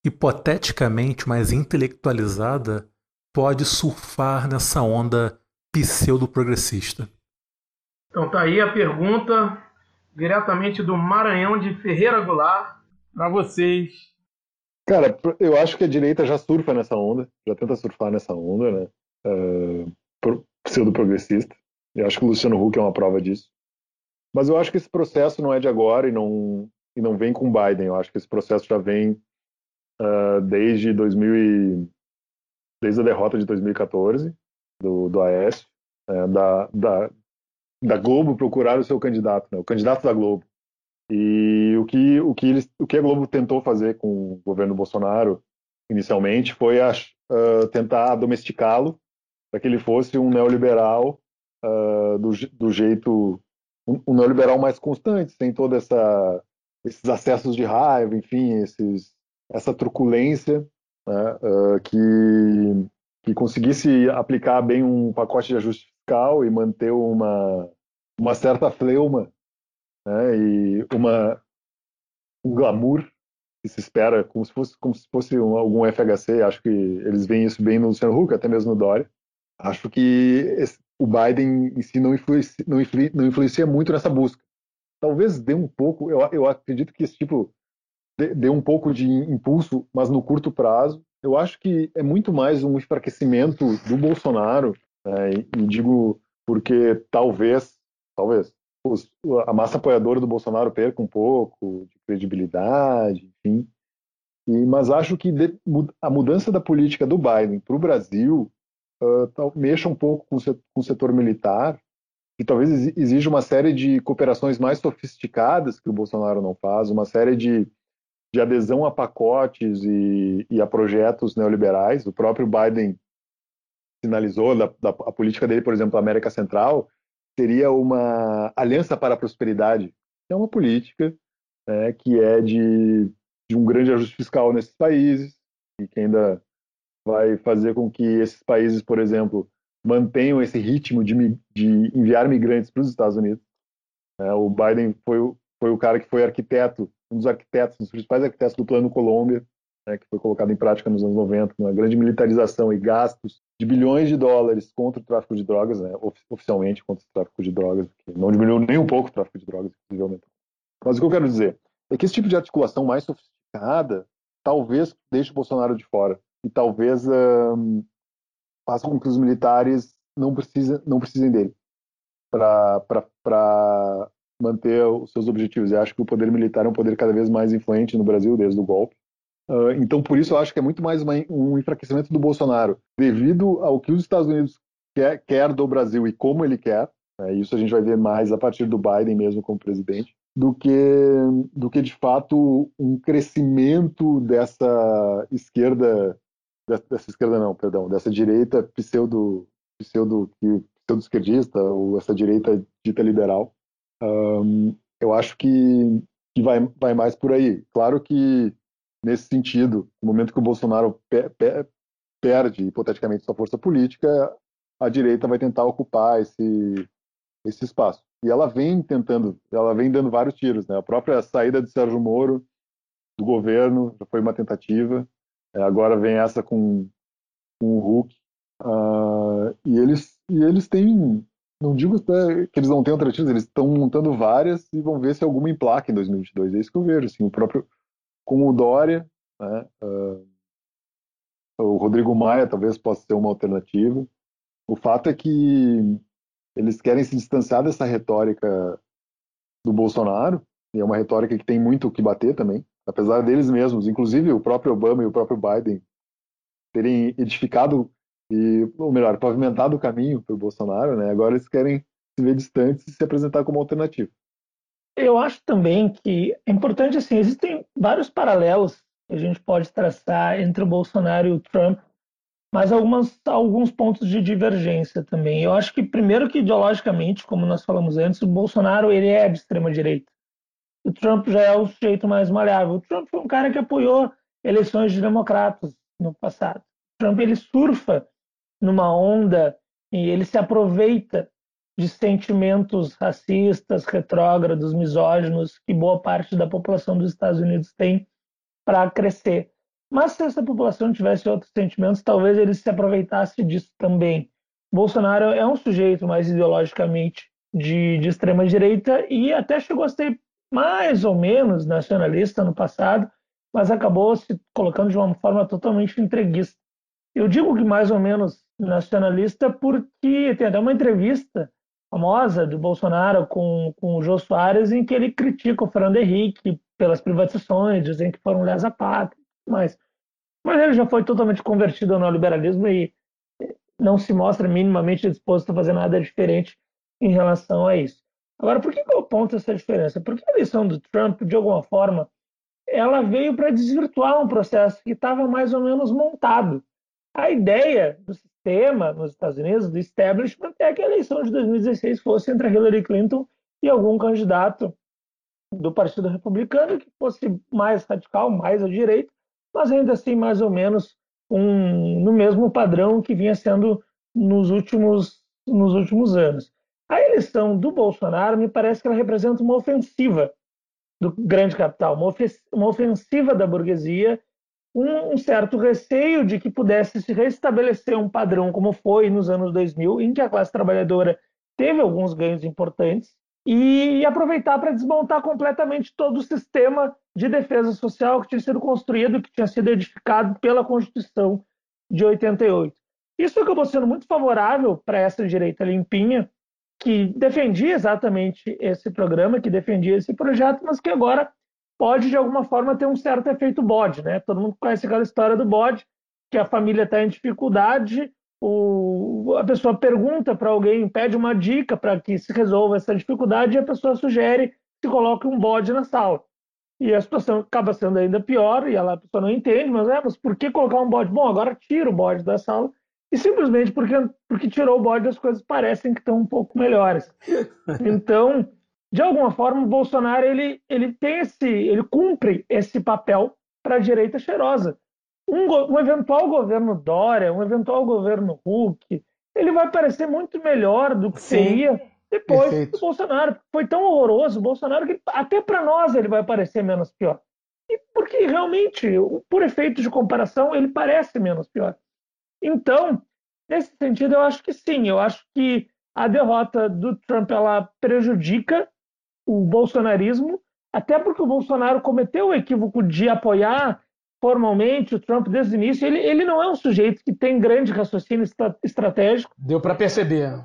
hipoteticamente mais intelectualizada pode surfar nessa onda pseudo-progressista. Então tá aí a pergunta diretamente do Maranhão de Ferreira Goulart para vocês. Cara, eu acho que a direita já surfa nessa onda, já tenta surfar nessa onda, né? Uh, pseudo-progressista. Eu acho que o Luciano Huck é uma prova disso. Mas eu acho que esse processo não é de agora e não, e não vem com Biden. Eu acho que esse processo já vem uh, desde 2000 e, desde a derrota de 2014 do, do Aécio, uh, da, da, da Globo procurar o seu candidato, né? o candidato da Globo. E o que, o que, eles, o que a Globo tentou fazer com o governo Bolsonaro inicialmente foi a, uh, tentar domesticá-lo para que ele fosse um neoliberal uh, do, do jeito um, um, neoliberal mais constante, sem toda essa esses acessos de raiva, enfim, esses, essa truculência né, uh, que que conseguisse aplicar bem um pacote de ajuste e manter uma uma certa fleuma né, e uma um glamour que se espera como se fosse como se fosse um, algum FHC acho que eles veem isso bem no Luciano Huck até mesmo no Dória. Acho que esse, o Biden em si não influencia, não, influencia, não influencia, muito nessa busca. Talvez dê um pouco eu, eu acredito que esse tipo dê, dê um pouco de impulso mas no curto prazo eu acho que é muito mais um enfraquecimento do Bolsonaro né, e, digo porque talvez talvez os, a massa apoiadora do Bolsonaro perca um pouco de credibilidade, enfim. E, mas acho que de, a mudança da política do Biden para o Brasil uh, tal, mexa um pouco com o, setor, com o setor militar e talvez exija uma série de cooperações mais sofisticadas que o Bolsonaro não faz, uma série de, de adesão a pacotes e, e a projetos neoliberais. O próprio Biden sinalizou da, da, a política dele, por exemplo, na América Central, seria uma aliança para a prosperidade. É uma política né, que é de, de um grande ajuste fiscal nesses países e que ainda vai fazer com que esses países, por exemplo, mantenham esse ritmo de, de enviar migrantes para os Estados Unidos. É, o Biden foi, foi o cara que foi arquiteto, um dos arquitetos, um dos principais arquitetos do Plano Colômbia, né, que foi colocado em prática nos anos 90, uma grande militarização e gastos de bilhões de dólares contra o tráfico de drogas, né, oficialmente contra o tráfico de drogas, que não diminuiu nem um pouco o tráfico de drogas, inclusive aumentou. Mas o que eu quero dizer é que esse tipo de articulação mais sofisticada talvez deixe o Bolsonaro de fora e talvez faça com que os militares não precisem, não precisem dele para manter os seus objetivos. Eu acho que o poder militar é um poder cada vez mais influente no Brasil desde o golpe. Uh, então, por isso, eu acho que é muito mais uma, um enfraquecimento do Bolsonaro, devido ao que os Estados Unidos quer, quer do Brasil e como ele quer. Né, isso a gente vai ver mais a partir do Biden mesmo como presidente, do que, do que de fato um crescimento dessa esquerda, dessa, esquerda não, perdão, dessa direita pseudo, pseudo, pseudo esquerdista ou essa direita dita liberal. Um, eu acho que, que vai, vai mais por aí. Claro que nesse sentido, no momento que o Bolsonaro pe pe perde, hipoteticamente, sua força política, a direita vai tentar ocupar esse, esse espaço. E ela vem tentando, ela vem dando vários tiros. Né? A própria saída de Sérgio Moro do governo já foi uma tentativa. É, agora vem essa com, com o Hulk. Uh, e, eles, e eles têm, não digo que eles não têm alternativas, eles estão montando várias e vão ver se alguma emplaca em 2022. É isso que eu vejo. Assim, o próprio com o Dória, né, uh, o Rodrigo Maia talvez possa ser uma alternativa. O fato é que eles querem se distanciar dessa retórica do Bolsonaro, e é uma retórica que tem muito o que bater também, apesar deles mesmos, inclusive o próprio Obama e o próprio Biden terem edificado e, ou melhor, pavimentado o caminho para o Bolsonaro, né? Agora eles querem se ver distantes e se apresentar como alternativa. Eu acho também que é importante, assim, existem vários paralelos que a gente pode traçar entre o Bolsonaro e o Trump, mas algumas, alguns pontos de divergência também. Eu acho que, primeiro que ideologicamente, como nós falamos antes, o Bolsonaro ele é de extrema-direita. O Trump já é o sujeito mais maleável. O Trump foi um cara que apoiou eleições de democratas no passado. O Trump ele surfa numa onda e ele se aproveita de sentimentos racistas, retrógrados, misóginos que boa parte da população dos Estados Unidos tem para crescer. Mas se essa população tivesse outros sentimentos, talvez ele se aproveitasse disso também. Bolsonaro é um sujeito mais ideologicamente de, de extrema direita e até chegou a ser mais ou menos nacionalista no passado, mas acabou se colocando de uma forma totalmente entreguista. Eu digo que mais ou menos nacionalista porque tem até uma entrevista famosa do Bolsonaro com, com o Jô Soares, em que ele critica o Fernando Henrique pelas privatizações, dizem que foram lesa pátria, mas, mas ele já foi totalmente convertido ao neoliberalismo e não se mostra minimamente disposto a fazer nada diferente em relação a isso. Agora, por que eu aponto essa diferença? Porque a eleição do Trump, de alguma forma, ela veio para desvirtuar um processo que estava mais ou menos montado. A ideia do sistema nos Estados Unidos, do establishment, é que a eleição de 2016 fosse entre Hillary Clinton e algum candidato do Partido Republicano que fosse mais radical, mais à direita, mas ainda assim mais ou menos um, no mesmo padrão que vinha sendo nos últimos, nos últimos anos. A eleição do Bolsonaro me parece que ela representa uma ofensiva do grande capital, uma ofensiva da burguesia um, um, certo receio de que pudesse se restabelecer um padrão como foi nos anos 2000, em que a classe trabalhadora teve alguns ganhos importantes, e aproveitar para desmontar completamente todo o sistema de defesa social que tinha sido construído, que tinha sido edificado pela Constituição de 88. Isso acabou sendo muito favorável para essa direita limpinha, que defendia exatamente esse programa, que defendia esse projeto, mas que agora pode, de alguma forma, ter um certo efeito bode. Né? Todo mundo conhece aquela história do bode, que a família está em dificuldade, o, a pessoa pergunta para alguém, pede uma dica para que se resolva essa dificuldade e a pessoa sugere que se coloque um bode na sala. E a situação acaba sendo ainda pior e ela, a pessoa não entende, mas, é, mas por que colocar um bode? Bom, agora tira o bode da sala e simplesmente porque, porque tirou o bode as coisas parecem que estão um pouco melhores. Então, de alguma forma, o Bolsonaro ele, ele tem esse, ele cumpre esse papel para a direita cheirosa. Um, um, eventual governo Dória, um eventual governo Huck, ele vai parecer muito melhor do que Sim, seria depois perfeito. do Bolsonaro. Foi tão horroroso o Bolsonaro que até para nós ele vai parecer menos pior. E porque realmente, por efeito de comparação, ele parece menos pior. Então, nesse sentido, eu acho que sim. Eu acho que a derrota do Trump ela prejudica o bolsonarismo, até porque o Bolsonaro cometeu o equívoco de apoiar formalmente, o Trump desde o início, ele, ele não é um sujeito que tem grande raciocínio estratégico. Deu para perceber.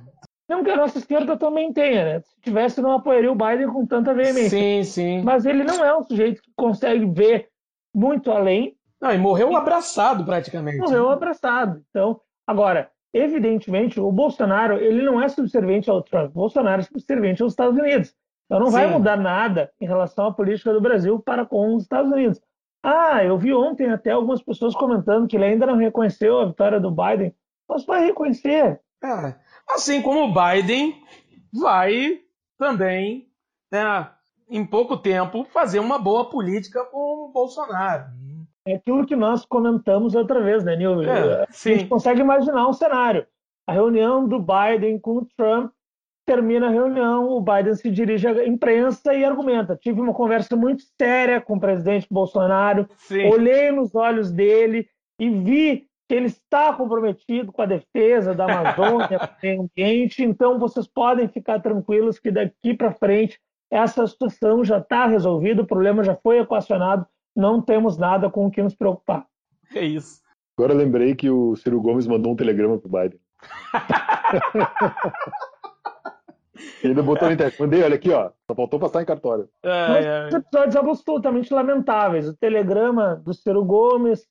Não que a nossa esquerda também tenha, né? Se tivesse, não apoiaria o Biden com tanta veemência. Sim, sim. Mas ele não é um sujeito que consegue ver muito além. Não, e morreu abraçado praticamente. Morreu abraçado. Então, agora, evidentemente, o Bolsonaro ele não é subserviente ao Trump. O Bolsonaro é subserviente aos Estados Unidos. Então não Sim. vai mudar nada em relação à política do Brasil para com os Estados Unidos. Ah, eu vi ontem até algumas pessoas comentando que ele ainda não reconheceu a vitória do Biden. Mas vai reconhecer. É, assim como o Biden vai também, né, em pouco tempo, fazer uma boa política com o Bolsonaro. É aquilo que nós comentamos outra vez, né, Nil? É, a gente consegue imaginar um cenário. A reunião do Biden com o Trump termina a reunião, o Biden se dirige à imprensa e argumenta. Tive uma conversa muito séria com o presidente Bolsonaro, Sim. olhei nos olhos dele e vi que ele está comprometido com a defesa da Amazônia, do meio ambiente, então vocês podem ficar tranquilos que daqui para frente essa situação já está resolvida, o problema já foi equacionado, não temos nada com o que nos preocupar. É isso. Agora lembrei que o Ciro Gomes mandou um telegrama pro Biden. Ele botou no internet. Mandei, olha aqui, ó. Só faltou passar em cartório. É, é. episódios absolutamente lamentáveis. O telegrama do Ciro Gomes,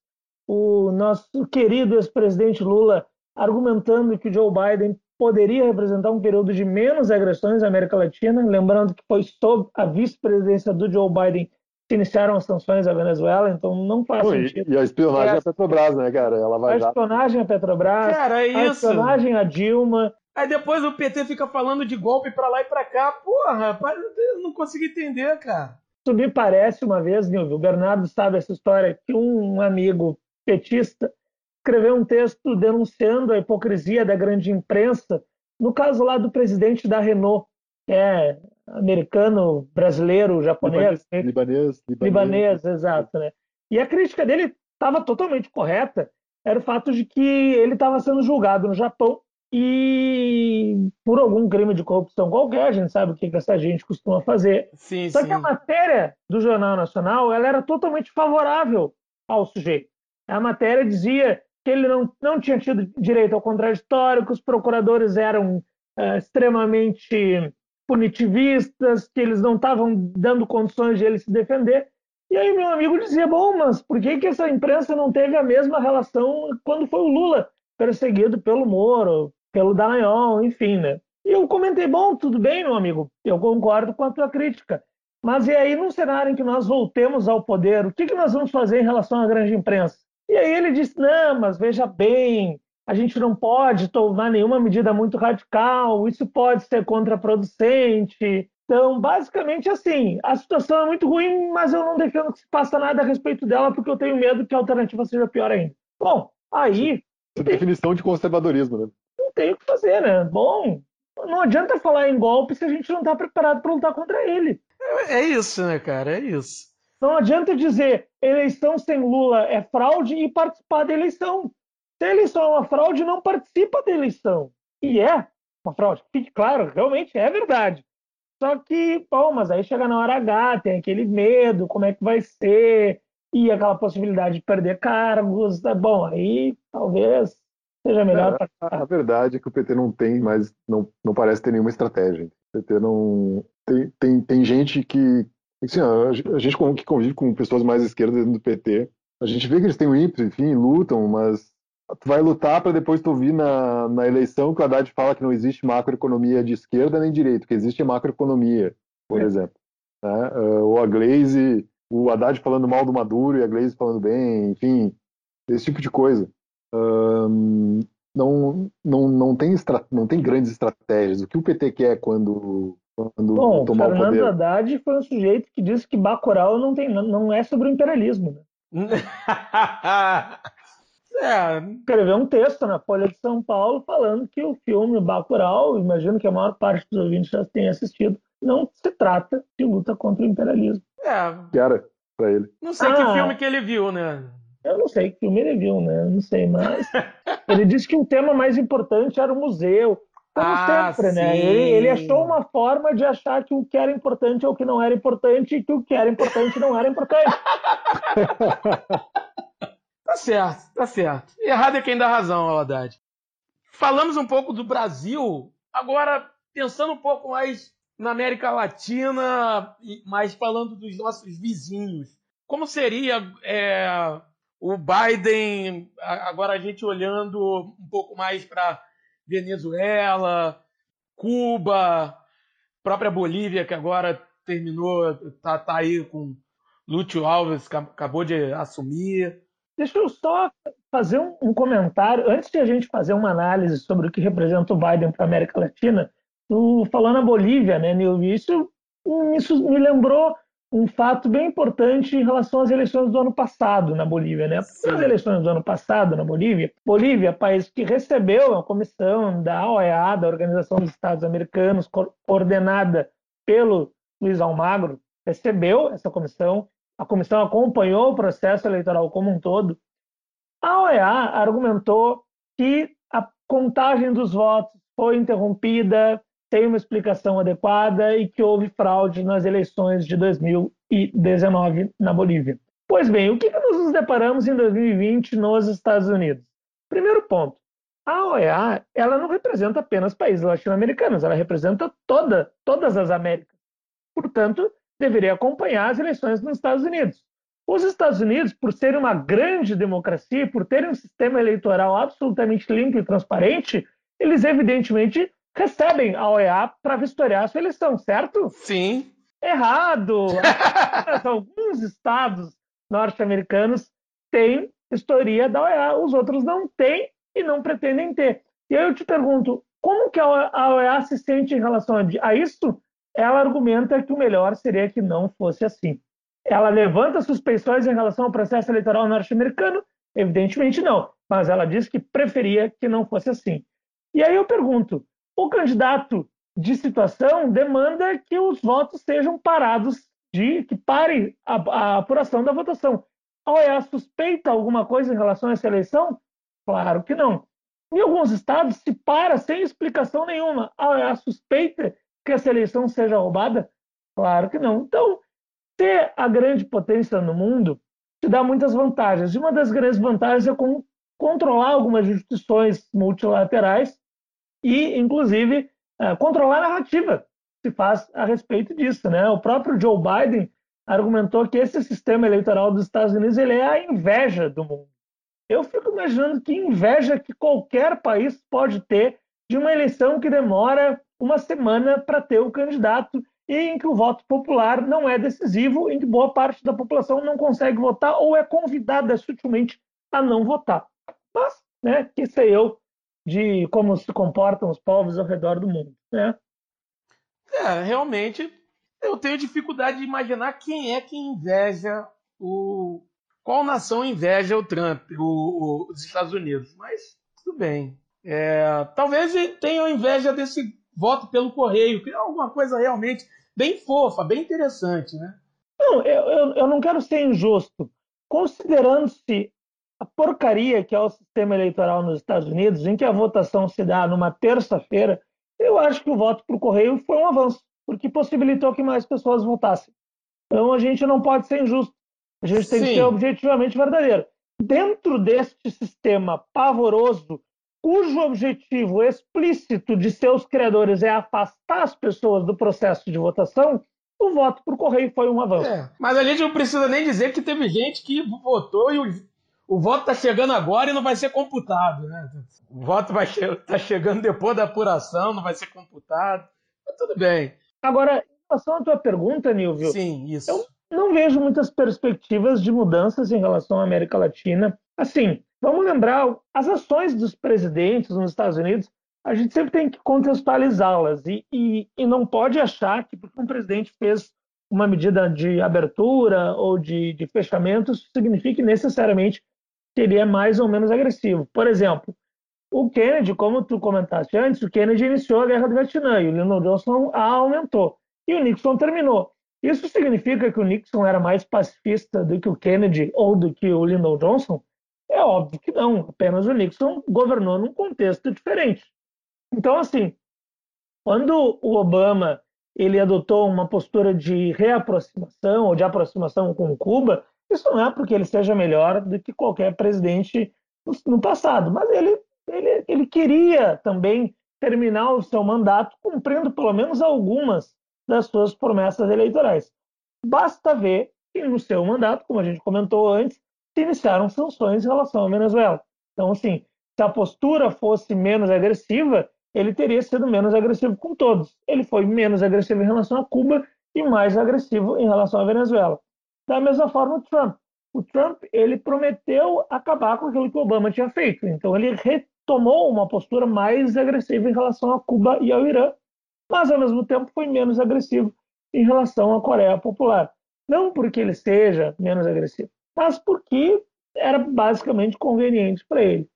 o nosso querido ex-presidente Lula argumentando que o Joe Biden poderia representar um período de menos agressões à América Latina, lembrando que foi sob a vice-presidência do Joe Biden que iniciaram as sanções à Venezuela, então não faz Pô, sentido. E a espionagem é, à Petrobras, né, cara? Ela vai a espionagem à Petrobras, cara, é a espionagem à Dilma, Aí depois o PT fica falando de golpe pra lá e pra cá. Porra, rapaz, eu não consigo entender, cara. Isso me parece uma vez, Nilvio, o Bernardo sabe essa história, que um amigo petista escreveu um texto denunciando a hipocrisia da grande imprensa, no caso lá do presidente da Renault, que é americano, brasileiro, japonês. Libanês, libanês, libanês, libanês exato, né? E a crítica dele estava totalmente correta, era o fato de que ele estava sendo julgado no Japão e por algum crime de corrupção qualquer, a gente sabe o que, essa gente costuma fazer. Sim, Só sim. que a matéria do Jornal Nacional ela era totalmente favorável ao sujeito. A matéria dizia que ele não, não tinha tido direito ao contraditório, que os procuradores eram uh, extremamente punitivistas, que eles não estavam dando condições de ele se defender. E aí meu amigo dizia, bom, mas por que, que essa imprensa não teve a mesma relação quando foi o Lula perseguido pelo Moro, pelo Dallagnol, enfim, né? E eu comentei, bom, tudo bem, meu amigo, eu concordo com a tua crítica. Mas e aí, num cenário em que nós voltemos ao poder, o que, que nós vamos fazer em relação à grande imprensa? E aí ele disse, não, mas veja bem, a gente não pode tomar nenhuma medida muito radical, isso pode ser contraproducente. Então, basicamente assim, a situação é muito ruim, mas eu não defendo que se faça nada a respeito dela, porque eu tenho medo que a alternativa seja pior ainda. Bom, aí... Essa definição de conservadorismo, né? Tem o que fazer, né? Bom, não adianta falar em golpe se a gente não está preparado para lutar contra ele. É, é isso, né, cara? É isso. Não adianta dizer eleição sem Lula é fraude e participar da eleição. Se a eleição é uma fraude, não participa da eleição. E é uma fraude. Fique claro, realmente é verdade. Só que, bom, mas aí chega na hora H, tem aquele medo, como é que vai ser, e aquela possibilidade de perder cargos. Tá bom, aí talvez seja melhor. É, a, a, verdade é que o PT não tem mais, não, não parece ter nenhuma estratégia. O PT não. Tem, tem, tem gente que. Assim, a, gente que convive com pessoas mais esquerdas dentro do PT, a gente vê que eles têm o ímpeto, enfim, lutam, mas tu vai lutar para depois tu ouvir na, na eleição que o Haddad fala que não existe macroeconomia de esquerda nem direita, que existe macroeconomia, por é. exemplo. Né? Uh, ou a Glaze, o Haddad falando mal do Maduro e a Glaze falando bem, enfim, esse tipo de coisa não, não, não, tem estra, não tem grandes estratégias. O que o PT quer quando, quando Bom, tomar Fernando o poder? Haddad foi um sujeito que disse que Bacurau não, tem, não é sobre o imperialismo. Né? é. Escreveu um texto na Folha de São Paulo falando que o filme Bacurau, imagino que a maior parte dos ouvintes já tenha assistido, não se trata de luta contra o imperialismo. É. Que era para ele. Não sei ah, que filme que ele viu, né? Eu não sei que filme ele viu, né? Eu não sei, mas ele disse que o tema mais importante era o museu. Como ah, sempre, né? sim. né? Ele, ele, achou uma forma de achar que o que era importante é o que não era importante e que o que era importante não era importante. certo, tá certo. Errado é quem dá razão, Haddad. Falamos um pouco do Brasil, agora pensando um pouco mais na América Latina, mas falando dos nossos vizinhos. Como seria é, o Biden, agora a gente olhando um pouco mais para Venezuela, Cuba, própria Bolívia, que agora terminou, tá, tá aí com Lúcio Alves, acabou de assumir. Deixa eu só fazer um, comentário, antes de a gente fazer uma análise sobre o que representa o Biden para a América Latina, tu falou na Bolívia, né, Nilvio? Isso, isso me lembrou um fato bem importante em relação às eleições do ano passado na Bolívia, né? Porque as eleições do ano passado na Bolívia, Bolívia, país que recebeu a comissão da OEA, da Organização dos Estados Americanos, coordenada pelo Luiz Almagro, recebeu essa comissão, a comissão acompanhou o processo eleitoral como um todo. A OEA argumentou que a contagem dos votos foi interrompida tem uma explicação adequada e que houve fraude nas eleições de 2019 na Bolívia. Pois bem, o que, que nós nos deparamos em 2020 nos Estados Unidos? Primeiro ponto, a OEA ela não representa apenas países latino-americanos, ela representa toda, todas as Américas. Portanto, deveria acompanhar as eleições nos Estados Unidos. Os Estados Unidos, por serem uma grande democracia, por terem um sistema eleitoral absolutamente limpo e transparente, eles evidentemente recebem a OEA para vistoriar a sua eleição, certo? Sim. Errado! Alguns estados norte-americanos têm vistoria da OEA, os outros não têm e não pretendem ter. E aí eu te pergunto, como que a OEA se sente em relação a isso? Ela argumenta que o melhor seria que não fosse assim. Ela levanta suspeições em relação ao processo eleitoral norte-americano? Evidentemente não, mas ela diz que preferia que não fosse assim. E aí eu pergunto, o candidato de situação demanda que os votos sejam parados, de que pare a, a apuração da votação. A OEA suspeita alguma coisa em relação a essa eleição? Claro que não. Em alguns estados se para sem explicação nenhuma. A OEA suspeita que essa eleição seja roubada? Claro que não. Então, ter a grande potência no mundo te dá muitas vantagens. E uma das grandes vantagens é controlar algumas jurisdições multilaterais e, inclusive, é, controlar a narrativa se faz a respeito disso. Né? O próprio Joe Biden argumentou que esse sistema eleitoral dos Estados Unidos ele é a inveja do mundo. Eu fico imaginando que inveja que qualquer país pode ter de uma eleição que demora uma semana para ter o candidato e em que o voto popular não é decisivo, em que boa parte da população não consegue votar ou é convidada sutilmente a não votar. Mas, né, que sei eu, de como se comportam os povos ao redor do mundo, né? É, realmente eu tenho dificuldade de imaginar quem é que inveja o qual nação inveja o Trump, o, o, os Estados Unidos, mas tudo bem. É, talvez tenham inveja desse voto pelo correio, que é alguma coisa realmente bem fofa, bem interessante, né? Não, eu, eu, eu não quero ser injusto. Considerando-se a porcaria que é o sistema eleitoral nos Estados Unidos, em que a votação se dá numa terça-feira, eu acho que o voto por correio foi um avanço, porque possibilitou que mais pessoas votassem. Então a gente não pode ser injusto. A gente tem Sim. que ser objetivamente verdadeiro. Dentro deste sistema pavoroso, cujo objetivo explícito de seus criadores é afastar as pessoas do processo de votação, o voto por correio foi um avanço. É, mas a gente não precisa nem dizer que teve gente que votou e o voto está chegando agora e não vai ser computado, né? O voto vai tá chegando depois da apuração, não vai ser computado. Mas tudo bem. Agora, em relação à tua pergunta, Nilvio, Sim, isso. eu não vejo muitas perspectivas de mudanças em relação à América Latina. Assim, vamos lembrar, as ações dos presidentes nos Estados Unidos, a gente sempre tem que contextualizá-las e, e, e não pode achar que porque um presidente fez uma medida de abertura ou de, de fechamento, isso signifique necessariamente seria mais ou menos agressivo. Por exemplo, o Kennedy, como tu comentaste antes, o Kennedy iniciou a guerra do Vietnã e o Lyndon Johnson a aumentou. E o Nixon terminou. Isso significa que o Nixon era mais pacifista do que o Kennedy ou do que o Lyndon Johnson? É óbvio que não. Apenas o Nixon governou num contexto diferente. Então, assim, quando o Obama ele adotou uma postura de reaproximação ou de aproximação com Cuba, Isso não é porque ele seja melhor do que qualquer presidente no passado, mas ele, ele, ele queria também terminar o seu mandato cumprindo pelo menos algumas das suas promessas eleitorais. Basta ver que no seu mandato, como a gente comentou antes, se iniciaram sanções em relação à Venezuela. Então, assim, se a postura fosse menos agressiva, ele teria sido menos agressivo com todos. Ele foi menos agressivo em relação a Cuba e mais agressivo em relação à Venezuela. Da mesma forma, o Trump. O Trump ele prometeu acabar com aquilo que o Obama tinha feito. Então, ele retomou uma postura mais agressiva em relação a Cuba e ao Irã, mas ao mesmo tempo foi menos agressivo em relação à Coreia Popular. Não porque ele seja menos agressivo, mas porque era basicamente conveniente para ele.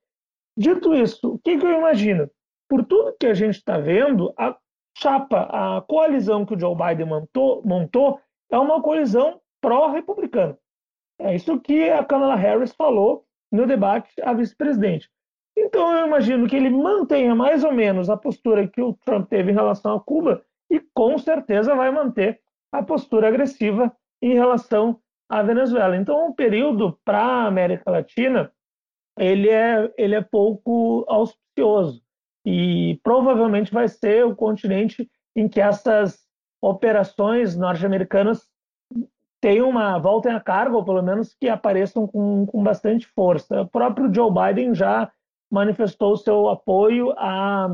Dito isso, o que, que eu imagino? Por tudo que a gente está vendo, a chapa, a coalizão que o Joe Biden montou, montou é uma coalizão pró-republicana. É isso que a Kamala Harris falou no debate à vice-presidente. Então eu imagino que ele mantenha mais ou menos a postura que o Trump teve em relação a Cuba e com certeza vai manter a postura agressiva em relação à Venezuela. Então o período para a América Latina ele é, ele é pouco auspicioso e provavelmente vai ser o continente em que essas operações norte-americanas tenham uma voltem a cargo, ou pelo menos que apareçam com, com bastante força. O próprio Joe Biden já manifestou seu apoio a,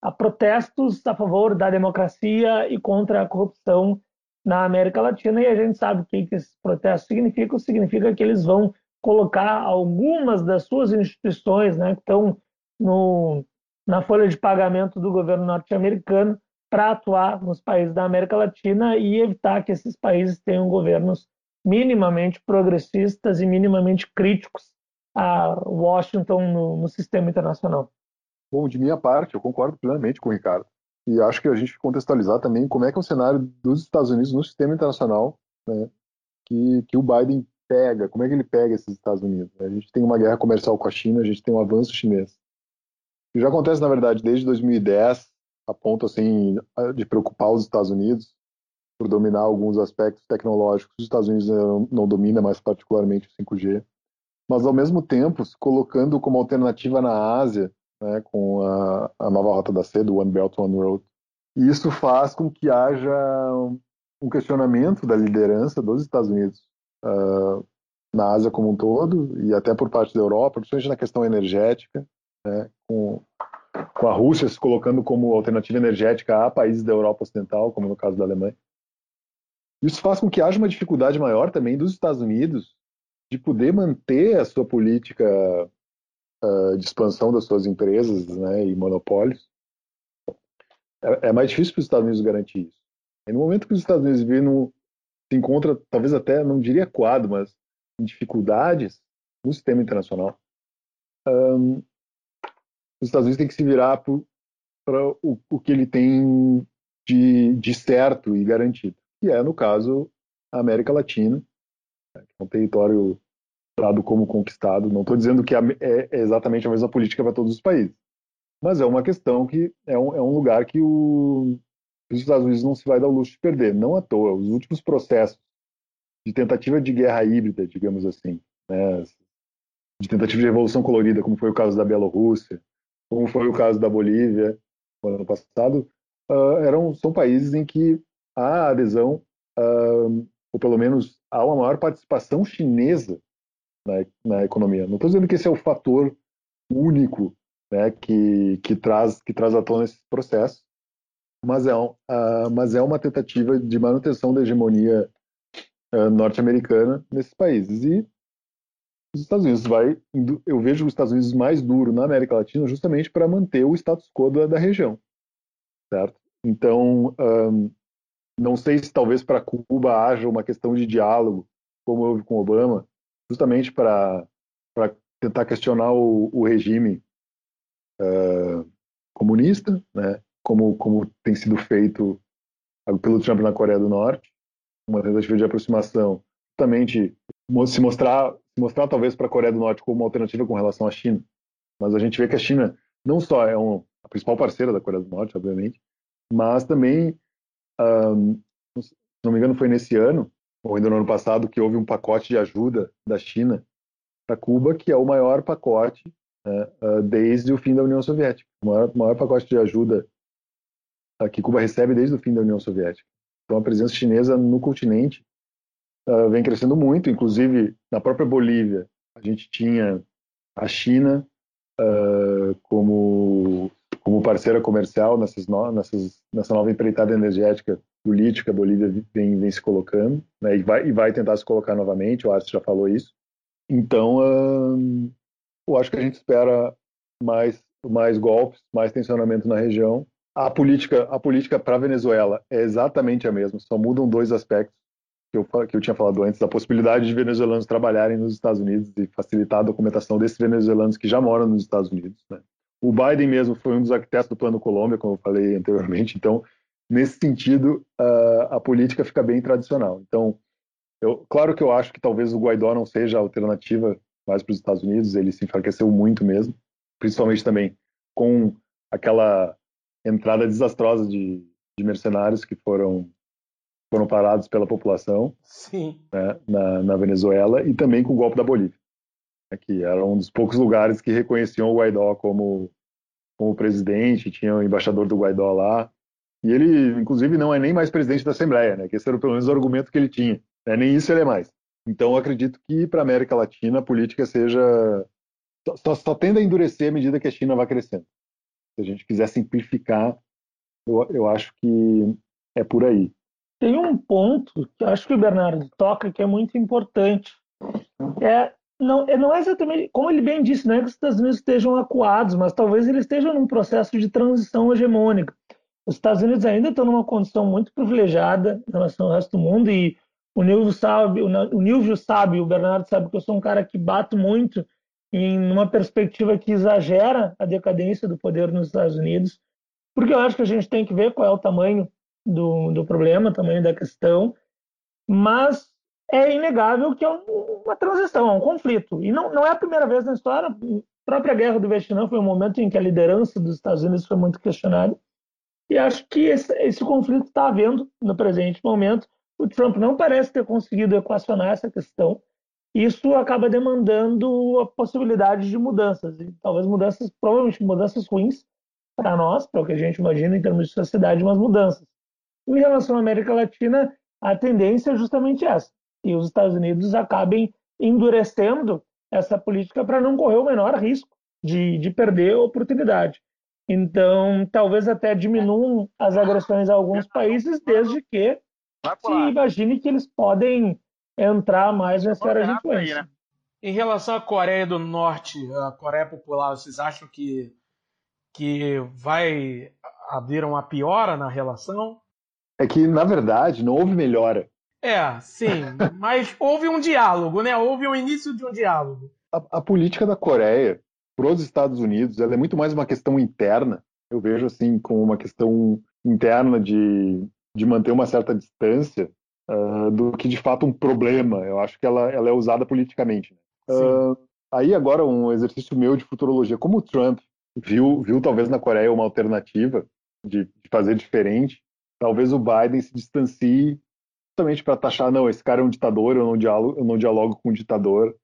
a protestos a favor da democracia e contra a corrupção na América Latina, e a gente sabe o que, esses protestos significam. Significa que eles vão colocar algumas das suas instituições né, que estão no, na folha de pagamento do governo norte-americano para atuar nos países da América Latina e evitar que esses países tenham governos minimamente progressistas e minimamente críticos a Washington no, no sistema internacional. Bom, de minha parte, eu concordo plenamente com o Ricardo. E acho que a gente contextualizar também como é que é o cenário dos Estados Unidos no sistema internacional, né, que, que o Biden pega, como é que ele pega esses Estados Unidos. A gente tem uma guerra comercial com a China, a gente tem um avanço chinês. Já acontece, na verdade, desde 2010, a ponto assim, de preocupar os Estados Unidos por dominar alguns aspectos tecnológicos. Os Estados Unidos não, não domina mais particularmente o 5G mas ao mesmo tempo se colocando como alternativa na Ásia, né, com a, a, nova rota da seda, One Belt One Road. E isso faz com que haja um questionamento da liderança dos Estados Unidos uh, na Ásia como um todo e até por parte da Europa, principalmente na questão energética, né, com, com a Rússia se colocando como alternativa energética a países da Europa Ocidental, como no caso da Alemanha. Isso faz com que haja uma dificuldade maior também dos Estados Unidos de poder manter a sua política uh, de expansão das suas empresas né, e monopólios, é, é mais difícil para os Estados Unidos garantir isso. E no momento que os Estados Unidos viram, se encontra, talvez até, não diria quadro, mas em dificuldades no sistema internacional, um, os Estados Unidos têm que se virar para o, o que ele tem de, de certo e garantido, que é, no caso, a América Latina, é um território dado como conquistado. Não estou dizendo que é, é exatamente a mesma política para todos os países, mas é uma questão que é um, é um lugar que o, os Estados Unidos não se vai dar o luxo de perder. Não à toa, os últimos processos de tentativa de guerra híbrida, digamos assim, né, de tentativa de revolução colorida, como foi o caso da Bielorrússia, como foi o caso da Bolívia no ano passado, uh, eram, são países em que a adesão uh, ou pelo menos há uma maior participação chinesa na, na economia. Não estou dizendo que esse é o fator único né, que, que, traz, que traz à tona esse processo, mas é, um, uh, mas é uma tentativa de manutenção da hegemonia norte-americana nesses países. E os Estados Unidos vai, eu vejo os Estados Unidos mais duro na América Latina justamente para manter o status quo da, da região, certo? Então, um, não sei se talvez para Cuba haja uma questão de diálogo, como houve com Obama, justamente para tentar questionar o, o regime uh, comunista, né? como, como tem sido feito pelo Trump na Coreia do Norte, uma tentativa de aproximação, justamente se mostrar, se mostrar talvez para a Coreia do Norte como uma alternativa com relação à China. Mas a gente vê que a China não só é um, a principal parceira da Coreia do Norte, obviamente, mas também um, se não me engano foi nesse ano, ou ainda no ano passado, que houve um pacote de ajuda da China para Cuba, que é o maior pacote né, uh, desde o fim da União Soviética. O maior, maior pacote de ajuda uh, que Cuba recebe desde o fim da União Soviética. Então, a presença chinesa no continente uh, vem crescendo muito, inclusive na própria Bolívia. A gente tinha a China como, como parceira comercial nessas, no, nessas, nessa nova empreitada energética do lítio que a Bolívia vem, vem se colocando, né, e, vai, e vai tentar se colocar novamente, o Arce já falou isso. Então, uh, eu acho que a gente espera mais, mais golpes, mais tensionamento na região. A política, a política para Venezuela é exatamente a mesma, só mudam dois aspectos que eu, que eu tinha falado antes, a possibilidade de venezuelanos trabalharem nos Estados Unidos e facilitar a documentação desses venezuelanos que já moram nos Estados Unidos. Né? O Biden mesmo foi um dos arquitetos do Plano Colômbia, como eu falei anteriormente, então, nesse sentido, a, a política fica bem tradicional. Então, eu, claro que eu acho que talvez o Guaidó não seja a alternativa mais para os Estados Unidos, ele se enfraqueceu muito mesmo, principalmente também com aquela entrada desastrosa de, de mercenários que foram foram parados pela população né, na, na, Venezuela e também com o golpe da Bolívia, né, que era um dos poucos lugares que reconheciam o Guaidó como, como presidente, tinha o embaixador do Guaidó lá, e ele, inclusive, não é nem mais presidente da Assembleia, né, que esse era pelo menos o argumento que ele tinha, né, nem isso ele é mais. Então, eu acredito que para a América Latina a política seja. Só, só tende a endurecer à medida que a China vai crescendo. Se a gente quiser simplificar, eu, eu acho que é por aí. Tem um ponto que acho que o Bernardo toca que é muito importante. É, não, é, não é exatamente, como ele bem disse, não é que os Estados Unidos estejam acuados, mas talvez eles estejam num processo de transição hegemônica. Os Estados Unidos ainda estão numa condição muito privilegiada em relação ao resto do mundo e o Nilvio sabe, o Nilvio sabe, o Bernardo sabe que eu sou um cara que bato muito em uma perspectiva que exagera a decadência do poder nos Estados Unidos, porque eu acho que a gente tem que ver qual é o tamanho do, do problema, tamanho da questão, mas é inegável que é uma transição, é um conflito. E não, não é a primeira vez na história. A própria guerra do Vietnã foi um momento em que a liderança dos Estados Unidos foi muito questionada. E acho que esse, esse conflito está havendo no presente momento. O Trump não parece ter conseguido equacionar essa questão. Isso acaba demandando a possibilidade de mudanças, e talvez mudanças, provavelmente mudanças ruins para nós, para o que a gente imagina em termos de sociedade, mas mudanças. Em relação à América Latina, a tendência é justamente essa. E os Estados Unidos acabem endurecendo essa política para não correr o menor risco de, de perder a oportunidade. Então, talvez até diminuam as agressões a alguns países, desde que se imagine que eles podem entrar mais nessa área de influência. Né? Em relação à Coreia do Norte, a Coreia Popular, vocês acham que, que vai haver uma piora na relação? É que, na verdade, não houve melhora. É, sim. mas houve um diálogo, né? Houve o um início de um diálogo. A, a política da Coreia para os Estados Unidos ela é muito mais uma questão interna. Eu vejo assim como uma questão interna de, de manter uma certa distância uh, do que de fato um problema. Eu acho que ela, ela é usada politicamente. Uh, aí agora um exercício meu de futurologia. Como o Trump viu, viu talvez na Coreia uma alternativa de, de fazer diferente, talvez o Biden se distancie justamente para taxar, não, esse cara é um ditador, eu não dialogo, eu não dialogo com um ditador.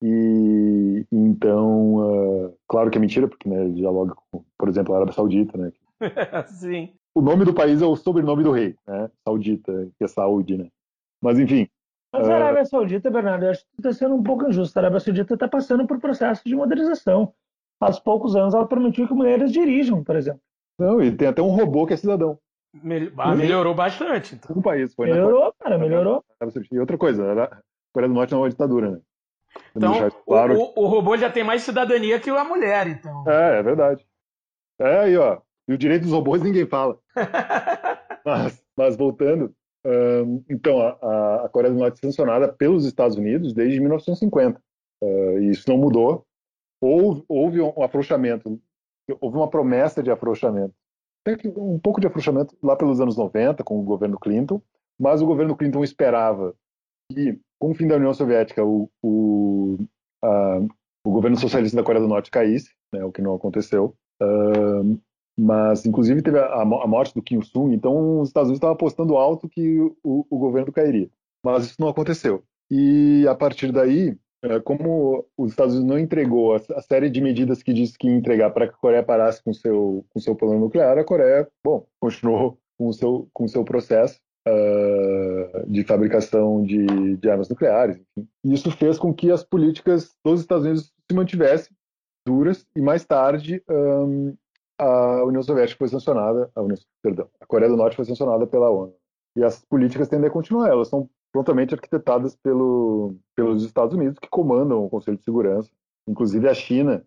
E então, uh, claro que é mentira, porque né, dialoga com, por exemplo, a Arábia Saudita, né? Sim. O nome do país é o sobrenome do rei, né? Saudita, que é Saúde, né? Mas enfim. Mas a Arábia Saudita, Bernardo, eu acho que está sendo um pouco injusto. A Arábia Saudita está passando por processo de modernização. Há poucos anos ela permitiu que mulheres dirijam, por exemplo. Não, e tem até um robô que é cidadão. Mel ah, melhorou bastante. Então. Um país foi, melhorou, né? cara, melhorou. E outra coisa, a Coreia do Norte não é uma ditadura, né? Então, claro. o, o, robô já tem mais cidadania que a mulher, então. É, é verdade. É aí, ó. E o direito dos robôs ninguém fala. mas, mas voltando, um, então, a, a, Coreia do Norte é sancionada pelos Estados Unidos desde 1950. Uh, e isso não mudou. Houve, houve um afrouxamento, houve uma promessa de afrouxamento um pouco de afrouxamento lá pelos anos 90 com o governo Clinton, mas o governo Clinton esperava que, com o fim da União Soviética, o, o, a, o governo socialista da Coreia do Norte caísse, né, o que não aconteceu. Uh, mas, inclusive, teve a, a, morte do Kim Il-sung, então os Estados Unidos estavam apostando alto que o, o governo cairia. mas isso não aconteceu. E a partir daí, como os Estados Unidos não entregou a, série de medidas que disse que ia entregar para que a Coreia parasse com seu com seu plano nuclear, a Coreia, bom, continuou com o seu com seu processo uh, de fabricação de, de, armas nucleares. Enfim. Isso fez com que as políticas dos Estados Unidos se mantivessem duras e mais tarde um, a União Soviética foi sancionada, a, União, perdão, a Coreia do Norte foi sancionada pela ONU. E as políticas tendem a continuar, elas são prontamente arquitetadas pelo, pelos Estados Unidos, que comandam o Conselho de Segurança. Inclusive, a China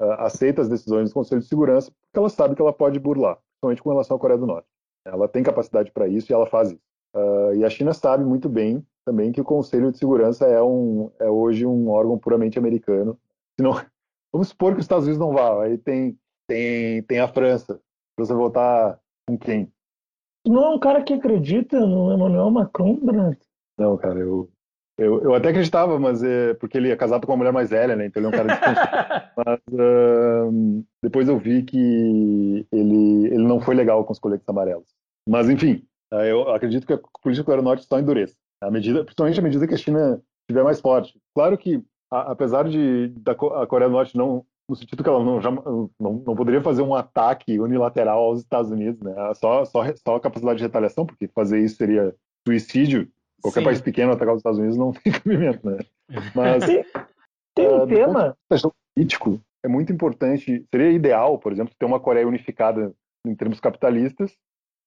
uh, aceita as decisões do Conselho de Segurança porque ela sabe que ela pode burlar, principalmente com relação à Coreia do Norte. Ela tem capacidade para isso e ela faz isso. Uh, e a China sabe muito bem também que o Conselho de Segurança é, um, é hoje um órgão puramente americano. Não, vamos supor que os Estados Unidos não vá, aí tem, tem, tem a França. Você votar com quem? Não é um cara que acredita no Emmanuel Macron, Bernardo? Não, cara, eu, eu, eu até acreditava, mas é porque ele é casado com uma mulher mais velha, né? Então ele é um cara mas uh, depois eu vi que ele, ele não foi legal com os coletes amarelos. Mas enfim, uh, eu acredito que a política do Norte só endurece. A medida, principalmente à medida que a China estiver mais forte. Claro que, a, apesar de da a Coreia do Norte não no sentido que ela não, já, não, não poderia fazer um ataque unilateral aos Estados Unidos, né? Só, só, só a capacidade de retaliação, porque fazer isso seria suicídio Qualquer Sim. país pequeno atacar os Estados Unidos não tem cabimento, né? Mas tem um uh, tema político é muito importante. Seria ideal, por exemplo, ter uma Coreia unificada em termos capitalistas,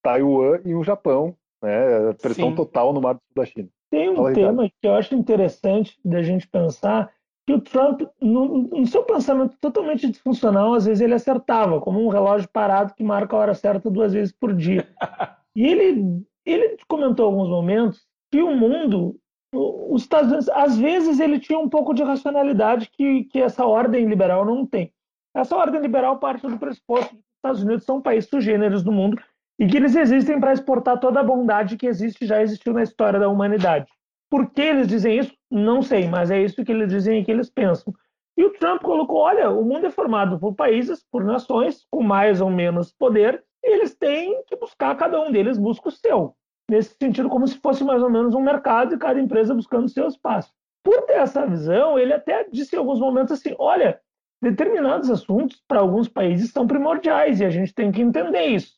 Taiwan e um Japão, né? Pressão Sim. total no mar do sul da China. Tem um Fala, tema que eu acho interessante da gente pensar que o Trump, no, no, seu pensamento totalmente disfuncional, às vezes ele acertava, como um relógio parado que marca a hora certa duas vezes por dia. e ele, ele comentou alguns momentos que o mundo, os Estados Unidos, às vezes ele tinha um pouco de racionalidade que, que essa ordem liberal não tem. Essa ordem liberal parte do pressuposto que os Estados Unidos são países sugêneros do mundo e que eles existem para exportar toda a bondade que existe já existiu na história da humanidade. Por que eles dizem isso? Não sei, mas é isso que eles dizem e que eles pensam. E o Trump colocou: olha, o mundo é formado por países, por nações, com mais ou menos poder, e eles têm que buscar, cada um deles busca o seu nesse sentido, como se fosse mais ou menos um mercado e cada empresa buscando seu espaço. Por ter essa visão, ele até disse em alguns momentos assim: olha, determinados assuntos para alguns países são primordiais e a gente tem que entender isso.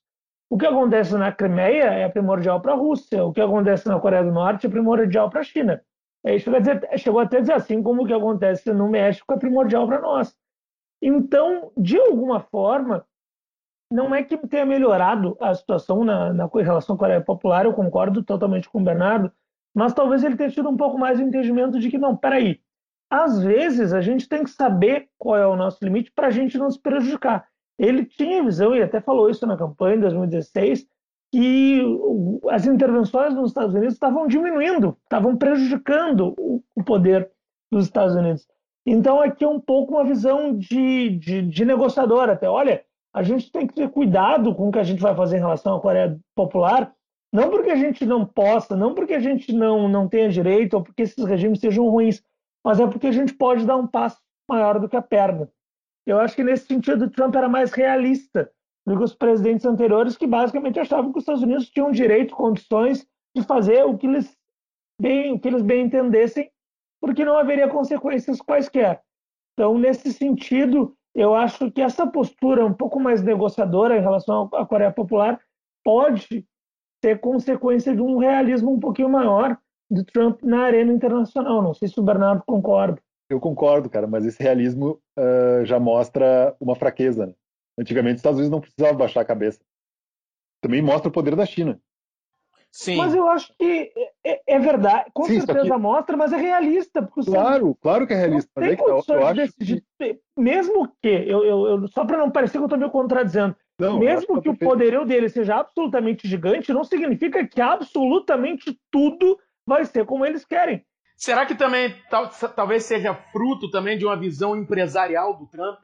O que acontece na Crimeia é primordial para a Rússia, o que acontece na Coreia do Norte é primordial para a China. Aí chegou, a dizer, chegou até a dizer assim, como o que acontece no México é primordial para nós. Então, de alguma forma, não é que tenha melhorado a situação na, na relação com a Coreia Popular, eu concordo totalmente com o Bernardo, mas talvez ele tenha tido um pouco mais de entendimento de que, não, peraí, às vezes a gente tem que saber qual é o nosso limite para a gente não se prejudicar. Ele tinha visão, e até falou isso na campanha em 2016, que as intervenções nos Estados Unidos estavam diminuindo, estavam prejudicando o poder dos Estados Unidos. Então aqui é um pouco uma visão de, de, de negociador até. Olha, a gente tem que ter cuidado com o que a gente vai fazer em relação à Coreia Popular, não porque a gente não possa, não porque a gente não, não tenha direito ou porque esses regimes sejam ruins, mas é porque a gente pode dar um passo maior do que a perna. Eu acho que nesse sentido o Trump era mais realista do que os presidentes anteriores, que basicamente achavam que os Estados Unidos tinham direito, condições de fazer o que eles bem, o que eles bem entendessem, porque não haveria consequências quaisquer. Então, nesse sentido, eu acho que essa postura um pouco mais negociadora em relação à Coreia Popular pode ser consequência de um realismo um pouquinho maior de Trump na arena internacional. Não sei se o Bernardo concorda. Eu concordo, cara, mas esse realismo uh, já mostra uma fraqueza. Né? Antigamente, os Estados Unidos não precisavam baixar a cabeça. Também mostra o poder da China. Sim. Mas eu acho que é, é verdade, com Sim, certeza que... mostra, mas é realista. claro, claro que é realista. Mas é que eu, eu acho que... Mesmo que, eu, eu, eu só para não parecer que eu estou me contradizendo, não, mesmo que, que o poderio dele seja absolutamente gigante, não significa que absolutamente tudo vai ser como eles querem. Será que também tal, talvez seja fruto também de uma visão empresarial do Trump?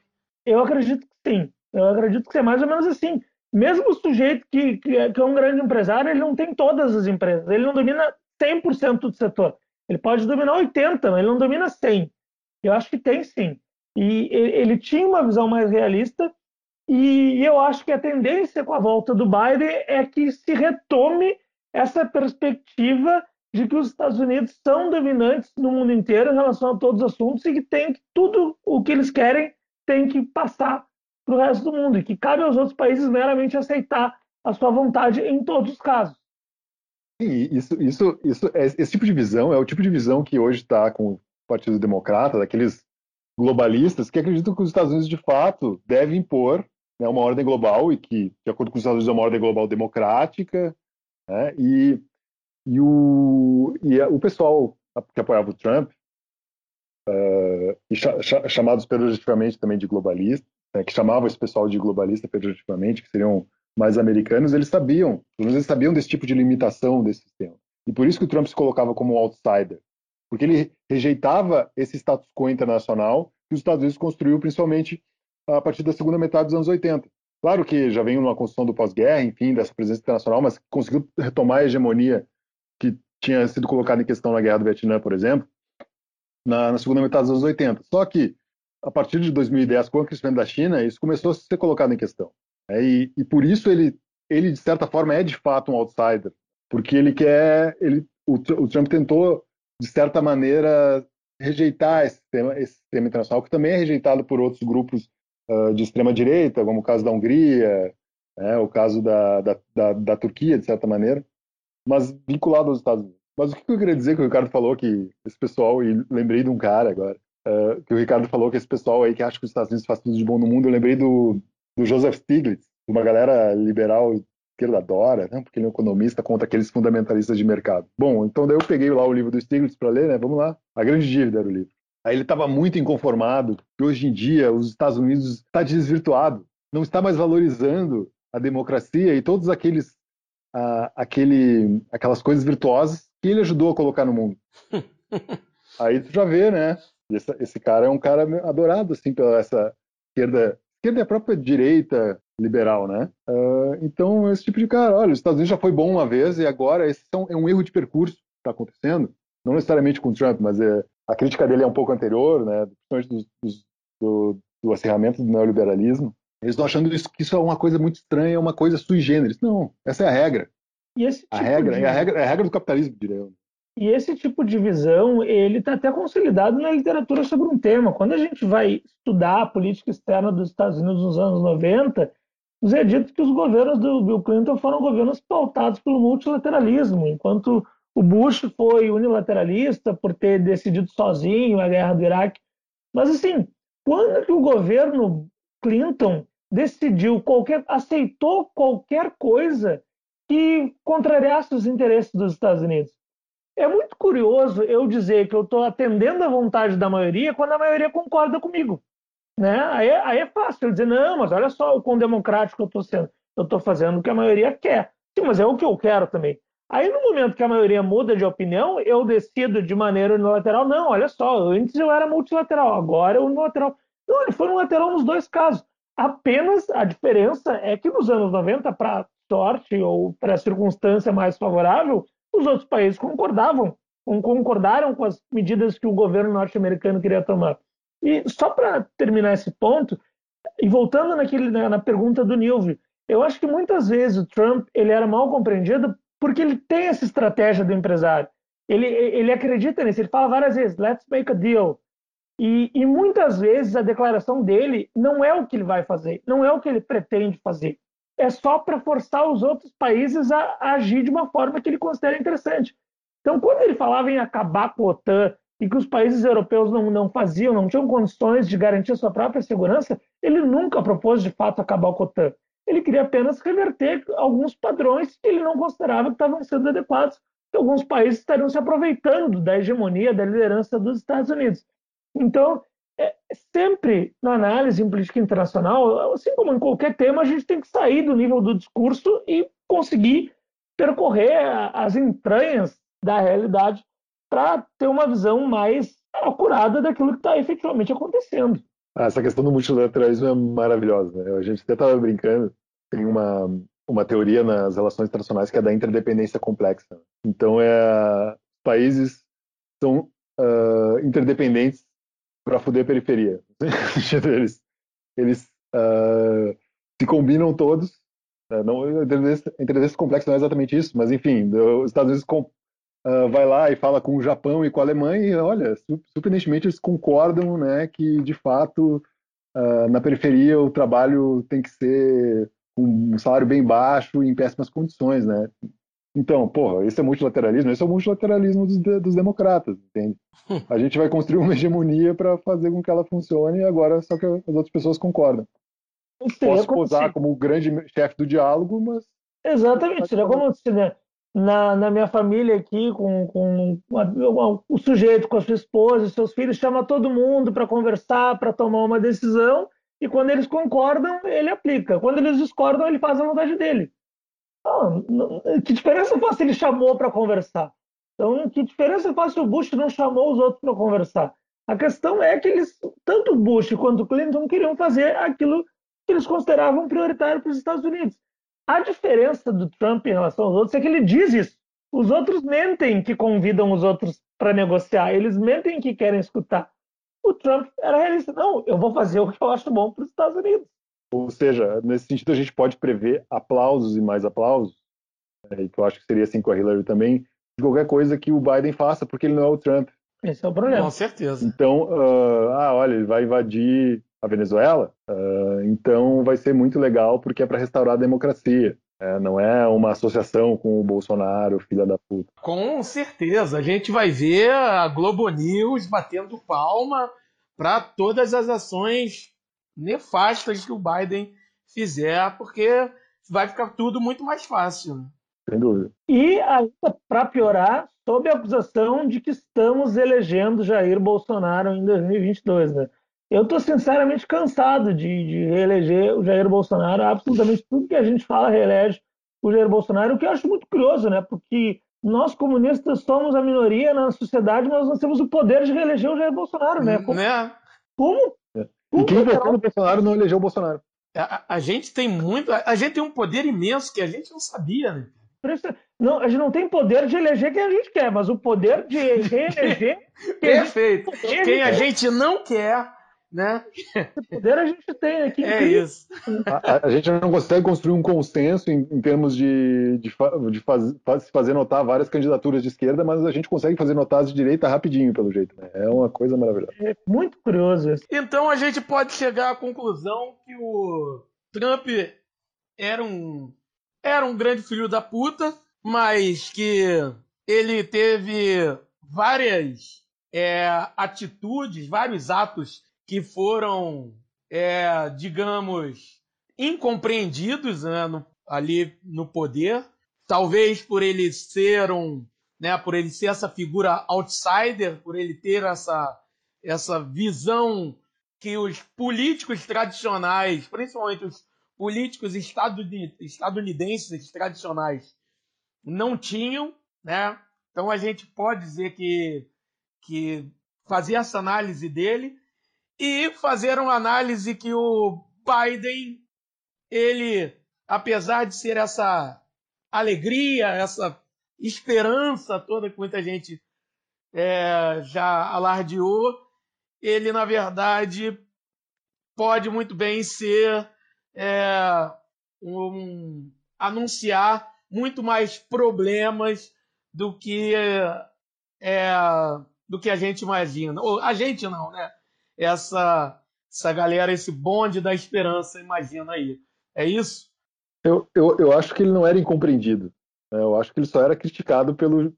Eu acredito que sim. Eu acredito que é mais ou menos assim mesmo o sujeito que, que, é, que é um grande empresário, ele não tem todas as empresas, ele não domina 100% do setor. Ele pode dominar 80%, mas ele não domina 100%. Eu acho que tem sim. E ele tinha uma visão mais realista, e eu acho que a tendência com a volta do Biden é que se retome essa perspectiva de que os Estados Unidos são dominantes no mundo inteiro em relação a todos os assuntos e que tem tudo o que eles querem tem que passar para o resto do mundo e que cabe aos outros países meramente aceitar a sua vontade em todos os casos. Sim, isso, isso, isso, esse tipo de visão é o tipo de visão que hoje está com o Partido Democrata, daqueles globalistas que acreditam que os Estados Unidos de fato devem impor né, uma ordem global e que, de acordo com os Estados Unidos, é uma ordem global democrática. Né, e, e, o, e o pessoal que apoiava o Trump, uh, e cha, chamados pejorativamente também de globalistas, né, que chamavam esse pessoal de globalista pejorativamente, que seriam mais americanos, eles sabiam, eles sabiam desse tipo de limitação desse sistema. E por isso que o Trump se colocava como um outsider, porque ele rejeitava esse status quo internacional que os Estados Unidos construiu principalmente a partir da segunda metade dos anos 80. Claro que já vem uma construção do pós-guerra, enfim, dessa presença internacional, mas conseguiu retomar a hegemonia que tinha sido colocada em questão na Guerra do Vietnã, por exemplo, na, na segunda metade dos anos 80. Só que, a partir de 2010, com o crescimento da China, isso começou a ser colocado em questão. É, e, e, por isso ele, ele, de certa forma, é de fato um outsider, porque ele quer. Ele, o, o Trump tentou, de certa maneira, rejeitar esse sistema, esse sistema internacional, que também é rejeitado por outros grupos uh, de extrema-direita, como o caso da Hungria, né, o caso da, da, da, da, Turquia, de certa maneira, mas vinculado aos Estados Unidos. Mas o que eu queria dizer que o Ricardo falou que esse pessoal, e lembrei de um cara agora, uh, que o Ricardo falou que esse pessoal aí que acha que os Estados Unidos faz tudo de bom no mundo, eu lembrei do, do Joseph Stiglitz, uma galera liberal esquerda adora, né, porque ele é um economista contra aqueles fundamentalistas de mercado. Bom, então daí eu peguei lá o livro do Stiglitz para ler, né? Vamos lá. A Grande Dívida era o livro. Aí ele estava muito inconformado que hoje em dia os Estados Unidos está desvirtuado, não está mais valorizando a democracia e todos aqueles aquele, aquelas coisas virtuosas que ele ajudou a colocar no mundo. Aí tu já vê, né? Esse, esse cara é um cara adorado assim pela essa esquerda, esquerda é a própria direita liberal, né? Uh, então esse tipo de cara, olha, os Estados Unidos já foi bom uma vez e agora esse é um, é um erro de percurso que está acontecendo, não necessariamente com o Trump, mas é, a crítica dele é um pouco anterior, né, principalmente do, do, do acirramento do neoliberalismo. Eles estão achando isso, que isso é uma coisa muito estranha, é uma coisa sui generis. Não, essa é a regra. Tipo a regra, de... é a regra, é a regra do capitalismo, diria eu. E esse tipo de visão, ele está até consolidado na literatura sobre um tema. Quando a gente vai estudar a política externa dos Estados Unidos nos anos 90, nos é dito que os governos do Bill Clinton foram governos pautados pelo multilateralismo, enquanto o Bush foi unilateralista por ter decidido sozinho a guerra do Iraque. Mas, assim, quando que o governo Clinton decidiu, qualquer, aceitou qualquer coisa que contrariasse os interesses dos Estados Unidos? É muito curioso eu dizer que eu estou atendendo à vontade da maioria quando a maioria concorda comigo. Né? Aí, aí é fácil eu dizer, não, mas olha só o quão democrático eu estou sendo. Eu estou fazendo o que a maioria quer. Sim, mas é o que eu quero também. Aí, no momento que a maioria muda de opinião, eu decido de maneira unilateral. Não, olha só, antes eu era multilateral, agora eu unilateral. Não, ele foi unilateral nos dois casos. Apenas a diferença é que nos anos 90, para sorte ou para circunstância mais favorável, os outros países concordavam, concordaram com as medidas que o governo norte-americano queria tomar. E só para terminar esse ponto, e voltando naquele, na, na pergunta do Nilve, eu acho que muitas vezes o Trump ele era mal compreendido porque ele tem essa estratégia do empresário. Ele, ele acredita nisso, ele fala várias vezes, let's make a deal. E, e, muitas vezes a declaração dele não é o que ele vai fazer, não é o que ele pretende fazer. É só para forçar os outros países a, a, agir de uma forma que ele considera interessante. Então, quando ele falava em acabar com a OTAN e que os países europeus não, não faziam, não tinham condições de garantir sua própria segurança, ele nunca propôs de fato acabar com a OTAN. Ele queria apenas reverter alguns padrões que ele não considerava que estavam sendo adequados, que alguns países estariam se aproveitando da hegemonia, da liderança dos Estados Unidos. Então, é, sempre na análise em política internacional, assim como em qualquer tema, a gente tem que sair do nível do discurso e conseguir percorrer as entranhas da realidade para ter uma visão mais acurada daquilo que está efetivamente acontecendo. Ah, essa questão do multilateralismo é maravilhosa. Né? A gente até estava brincando tem uma, uma teoria nas relações internacionais que é da interdependência complexa. Então, é, países são uh, interdependentes para foder a periferia. eles eles uh, se combinam todos. Uh, não, interdependência, interdependência complexa não é exatamente isso, mas enfim, os Estados Unidos com, uh, vai lá e fala com o Japão e com a Alemanha e, olha, surpreendentemente eles concordam né, que, de fato, uh, na periferia o trabalho tem que ser um salário bem baixo e em péssimas condições, né? Então, porra, esse é multilateralismo, esse é o multilateralismo dos, dos democratas, entende? A gente vai construir uma hegemonia para fazer com que ela funcione, agora só que as outras pessoas concordam. Posso posar como o grande chefe do diálogo, mas. Exatamente, seria como se né, na, na minha família aqui, com, com o sujeito, com a sua esposa e seus filhos, chama todo mundo para conversar, para tomar uma decisão, e quando eles concordam, ele aplica. Quando eles discordam, ele faz a vontade dele. Que diferença faz se ele chamou para conversar? Então, que diferença faz se o Bush não chamou os outros para conversar? A questão é que eles, tanto Bush quanto Clinton, queriam fazer aquilo que eles consideravam prioritário para os Estados Unidos. A diferença do Trump em relação aos outros é que ele diz isso. Os outros mentem que convidam os outros para negociar, eles mentem que querem escutar. O Trump era realista. Não, eu vou fazer o que eu acho bom para os Estados Unidos. Ou seja, nesse sentido a gente pode prever aplausos e mais aplausos, é, que eu acho que seria assim com a Hillary também, de qualquer coisa que o Biden faça, porque ele não é o Trump. Esse é o problema. Com certeza. Então, uh, ah, olha, ele vai invadir a Venezuela, uh, então vai ser muito legal porque é para restaurar a democracia. É, não é uma associação com o Bolsonaro, filha da puta. Com certeza. A gente vai ver a Globo News batendo palma para todas as ações nefastas que o Biden fizer, porque vai ficar tudo muito mais fácil. Sem dúvida. E ainda para piorar, sob a acusação de que estamos elegendo Jair Bolsonaro em 2022, né? Eu estou sinceramente cansado de, de, reeleger o Jair Bolsonaro. Absolutamente tudo que a gente fala reelege o Jair Bolsonaro, o que eu acho muito curioso, né? Porque nós comunistas somos a minoria na sociedade, mas nós temos o poder de reeleger o Jair Bolsonaro, né? Como, né? como, e quem votou no Bolsonaro não elegeu o Bolsonaro? A, a, gente tem muito, a, a gente tem um poder imenso que a gente não sabia, né? Não, a gente não tem poder de eleger quem a gente quer, mas o poder de reeleger. Perfeito. Quem a gente não quer né? Esse poder a gente tem aqui. É isso. A, a, gente não consegue construir um consenso em, em termos de, de, de faz, faz, fazer notar várias candidaturas de esquerda, mas a gente consegue fazer notar as de direita rapidinho, pelo jeito. Né? É uma coisa maravilhosa. É muito curioso isso. Então a gente pode chegar à conclusão que o Trump era um, era um grande filho da puta, mas que ele teve várias é, atitudes, vários atos que foram, é, digamos, incompreendidos né, no, ali no poder, talvez por ele ser um, né, por ele ser essa figura outsider, por ele ter essa, essa visão que os políticos tradicionais, principalmente os políticos estadunidenses tradicionais, não tinham, né? Então a gente pode dizer que, que fazer essa análise dele e fazer uma análise que o Biden, ele, apesar de ser essa alegria, essa esperança toda que muita gente é, já alardeou, ele, na verdade, pode muito bem ser é, um, anunciar muito mais problemas do que é, do que a gente imagina. Ou a gente não, né? Essa, essa galera, esse bonde da esperança, imagina aí. É isso? Eu, eu, eu acho que ele não era incompreendido. Né? Eu acho que ele só era criticado pelo,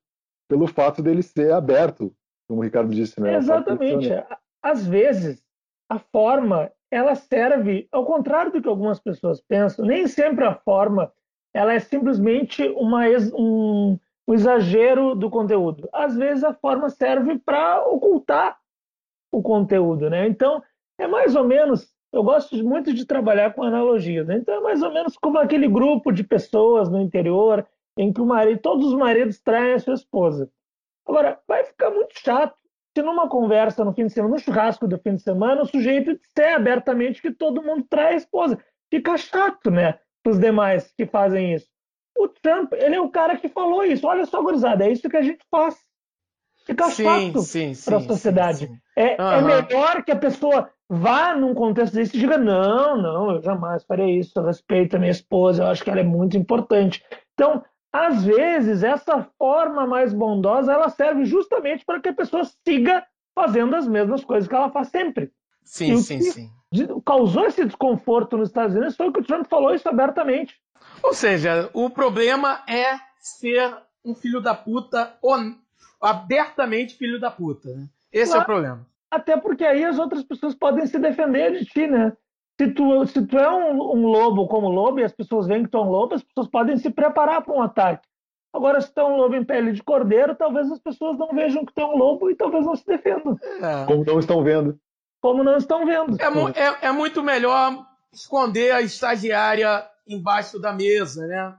pelo fato dele ser aberto, como o Ricardo disse. Né? Exatamente. Às vezes, a forma ela serve ao contrário do que algumas pessoas pensam. Nem sempre a forma ela é simplesmente uma, um, um exagero do conteúdo. Às vezes a forma serve para ocultar o conteúdo, né? Então, é mais ou menos, eu gosto muito de trabalhar com analogias, né? Então é mais ou menos como aquele grupo de pessoas no interior em que o marido, todos os maridos traem a sua esposa. Agora, vai ficar muito chato se numa conversa no fim de semana, no churrasco do fim de semana, o sujeito disser abertamente que todo mundo trai a esposa. Fica chato, né? Para os demais que fazem isso. O Trump, ele é o cara que falou isso. Olha só, gurizada, é isso que a gente faz. Fica sim, chato para a sociedade. Sim, sim. É, uhum. é melhor que a pessoa vá num contexto desse e diga: não, não, eu jamais farei isso, eu respeito a minha esposa, eu acho que ela é muito importante. Então, às vezes essa forma mais bondosa ela serve justamente para que a pessoa siga fazendo as mesmas coisas que ela faz sempre. Sim, sim, sim. Causou esse desconforto nos Estados Unidos foi o que o Trump falou isso abertamente. Ou seja, o problema é ser um filho da puta, abertamente filho da puta. Né? Esse claro. é o problema. Até porque aí as outras pessoas podem se defender de ti, né? Se tu, se tu é um, um lobo como lobo e as pessoas veem que tu é um lobo, as pessoas podem se preparar para um ataque. Agora, se tu é um lobo em pele de cordeiro, talvez as pessoas não vejam que tu é um lobo e talvez não se defendam. É. Como não estão vendo. Como não estão vendo. É, é, é muito melhor esconder a estagiária embaixo da mesa, né?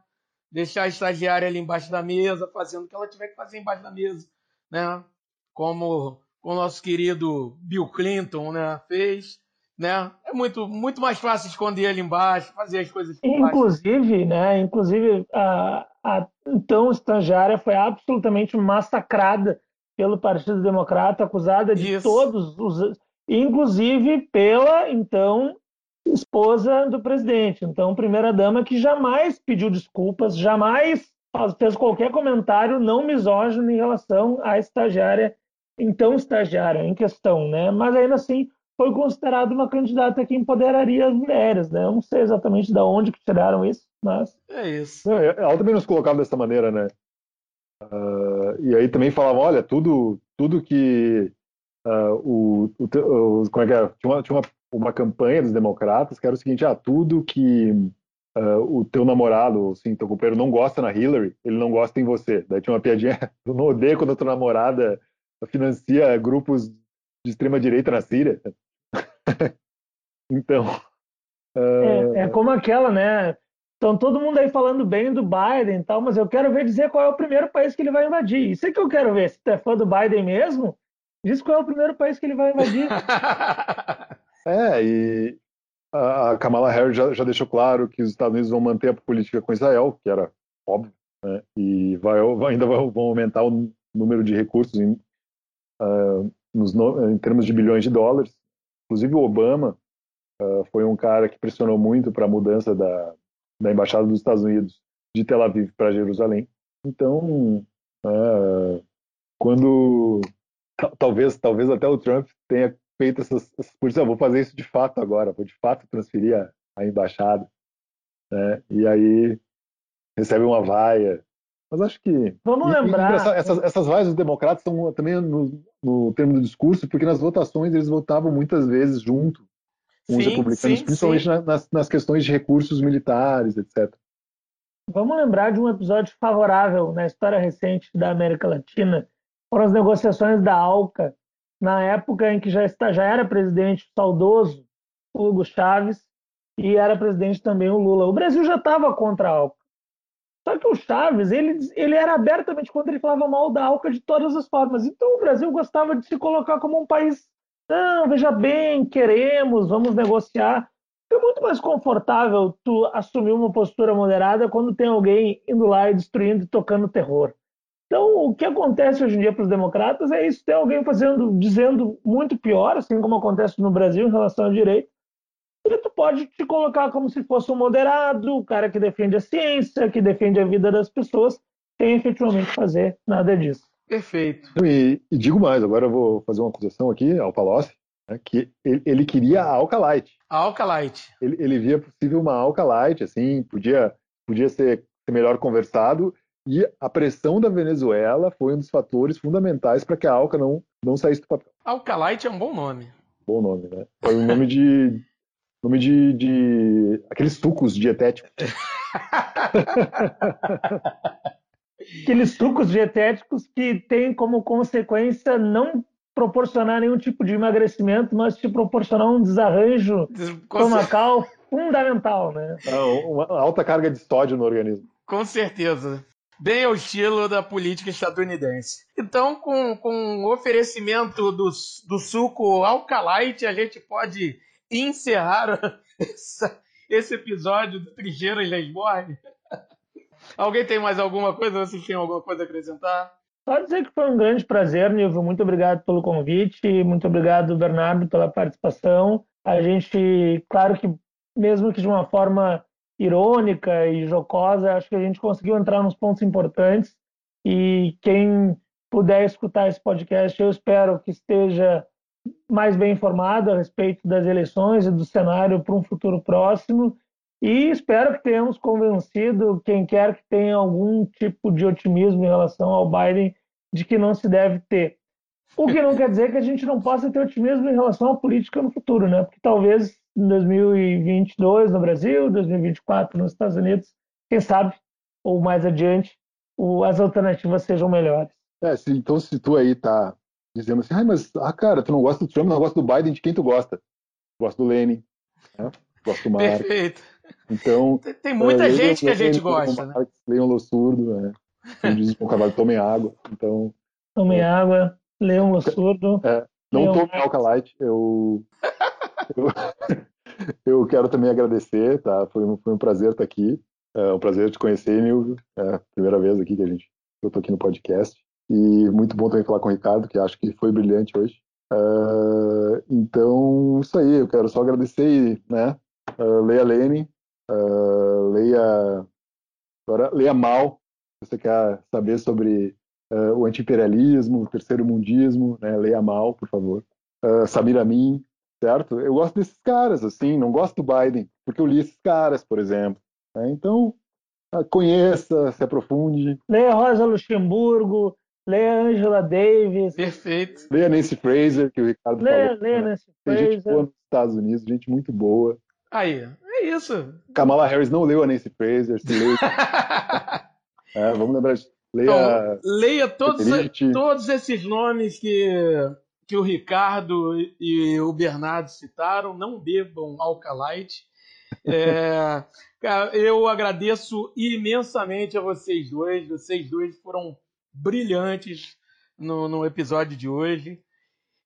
Deixar a estagiária ali embaixo da mesa, fazendo o que ela tiver que fazer embaixo da mesa, né? Como o nosso querido Bill Clinton, né, fez, né? É muito muito mais fácil esconder ali embaixo, fazer as coisas. Inclusive, né? Inclusive a, a então estagiária foi absolutamente massacrada pelo Partido Democrata, acusada de Isso. todos os, inclusive pela então esposa do presidente. Então, primeira-dama que jamais pediu desculpas, jamais fez qualquer comentário não misógino em relação à estagiária, então estagiária em questão, né? Mas ainda assim foi considerada uma candidata que empoderaria as mulheres, né? Eu não sei exatamente de onde que tiraram isso, mas... É isso. Não, é, ela também nos colocava dessa maneira, né? Uh, e aí também falavam, olha, tudo, tudo que uh, o, o, o, como é que é? Tinha, uma, tinha uma uma campanha dos democratas que era o seguinte: ah, tudo que uh, o teu namorado, assim, teu companheiro não gosta na Hillary, ele não gosta em você. Daí tinha uma piadinha: eu não odeio quando a tua namorada financia grupos de extrema direita na Síria. então. Uh... É, é, como aquela, né? Então todo mundo aí falando bem do Biden e tal, mas eu quero ver dizer qual é o primeiro país que ele vai invadir. Isso é que eu quero ver. Se tu é fã do Biden mesmo, diz qual é o primeiro país que ele vai invadir. É, e a Kamala Harris já, já, deixou claro que os Estados Unidos vão manter a política com Israel, que era óbvio, né? e vai, ainda vão aumentar o número de recursos em, uh, nos, em termos de bilhões de dólares. Inclusive o Obama uh, foi um cara que pressionou muito para a mudança da, da embaixada dos Estados Unidos de Tel Aviv para Jerusalém. Então, uh, quando talvez talvez até o Trump tenha feito essas, essas por isso, vou fazer isso de fato agora, vou de fato transferir a, a embaixada, né? E aí recebe uma vaia. Mas acho que vamos e, lembrar e essas, essas vaias dos democratas estão também no, no termo do discurso, porque nas votações eles votavam muitas vezes junto com sim, os republicanos, sim, principalmente sim. Nas, nas questões de recursos militares, etc. Vamos lembrar de um episódio favorável na história recente da América Latina, foram as negociações da ALCA na época em que já, está, já era presidente o saudoso Hugo Chávez e era presidente também o Lula. O Brasil já estava contra a Alca. Só que o Chaves, ele, ele era abertamente contra, ele falava mal da Alca de todas as formas. Então o Brasil gostava de se colocar como um país, não, veja bem, queremos, vamos negociar. É muito mais confortável tu assumir uma postura moderada quando tem alguém indo lá e destruindo e tocando terror. Então, o que acontece hoje em dia para os democratas é isso: tem alguém fazendo, dizendo muito pior, assim como acontece no Brasil em relação ao direito, e tu pode te colocar como se fosse um moderado, o cara que defende a ciência, que defende a vida das pessoas, sem efetivamente fazer nada disso. Perfeito. E, e digo mais, agora eu vou fazer uma acusação aqui ao Palocci, né, que ele, ele, queria a Alcalite. A Alcalite. Ele, ele via possível uma Alcalite, assim, podia, podia ser, ser melhor conversado, e a pressão da Venezuela foi um dos fatores fundamentais para que a Alca não, não saísse do papel. Alcalite é um bom nome. Bom nome, né? Foi um nome de. nome de. de aqueles sucos dietéticos. aqueles sucos dietéticos que têm como consequência não proporcionar nenhum tipo de emagrecimento, mas te proporcionar um desarranjo estomacal fundamental, né? Não, uma alta carga de sódio no organismo. Com certeza bem ao estilo da política estadunidense. Então, com, com o oferecimento do, do suco Alcalite, a gente pode encerrar essa, esse episódio do Trincheiras Lesborne. Alguém tem mais alguma coisa? Vocês têm alguma coisa a acrescentar? Só dizer que foi um grande prazer, Nilvio. Muito obrigado pelo convite. Muito obrigado, Bernardo, pela participação. A gente, claro que, mesmo que de uma forma irônica e jocosa. Acho que a gente conseguiu entrar nos pontos importantes e quem puder escutar esse podcast, eu espero que esteja mais bem informado a respeito das eleições e do cenário para um futuro próximo. E espero que tenhamos convencido quem quer que tenha algum tipo de otimismo em relação ao Biden de que não se deve ter. O que não quer dizer que a gente não possa ter otimismo em relação à política no futuro, né? Porque talvez em 2022 no Brasil, 2024 nos Estados Unidos, quem sabe, ou mais adiante, as alternativas sejam melhores. É, se, então se tu aí tá dizendo assim, ah, mas, ah, cara, tu não gosta do Trump, não gosta do Biden, de quem tu gosta? Gosto do Lenin, né? gosto do Marx. Perfeito. Então, tem, tem muita é, gente que a gente gosta, né? Leiam Lo Surdo, né? Como diz o cavalo, tomem água. Então, tomem é. água, leiam Lo Surdo. É, não tomem Alcalite, eu... eu... quero também agradecer, tá? Foi um, foi um prazer estar aqui. É um prazer te conhecer, Nilvio. É a primeira vez aqui que a gente eu tô aqui no podcast. E muito bom também falar com o Ricardo, que acho que foi brilhante hoje. Uh, então, isso aí, eu quero só agradecer, né? Uh, leia Lene, uh, leia, agora, leia Mal, se você quer saber sobre uh, o anti-imperialismo, o terceiro mundismo, né? leia Mal, por favor. Uh, Samir Amin, certo? Eu gosto desses caras, assim, não gosto do Biden, porque eu li esses caras, por exemplo. Né? Então, conheça, se aprofunde. Leia Rosa Luxemburgo, leia Angela Davis. Perfeito. Leia Nancy Fraser, que o Ricardo leia, falou. Leia né? Nancy Tem Fraser. gente boa nos Estados Unidos, gente muito boa. Aí, é isso. Kamala Harris não leu a Nancy Fraser, se leu. é, vamos lembrar de. Leia, então, leia todos, todos esses nomes que, que o Ricardo e o Bernardo citaram. Não bebam Alcalite. É, eu agradeço imensamente a vocês dois. Vocês dois foram brilhantes no, no episódio de hoje.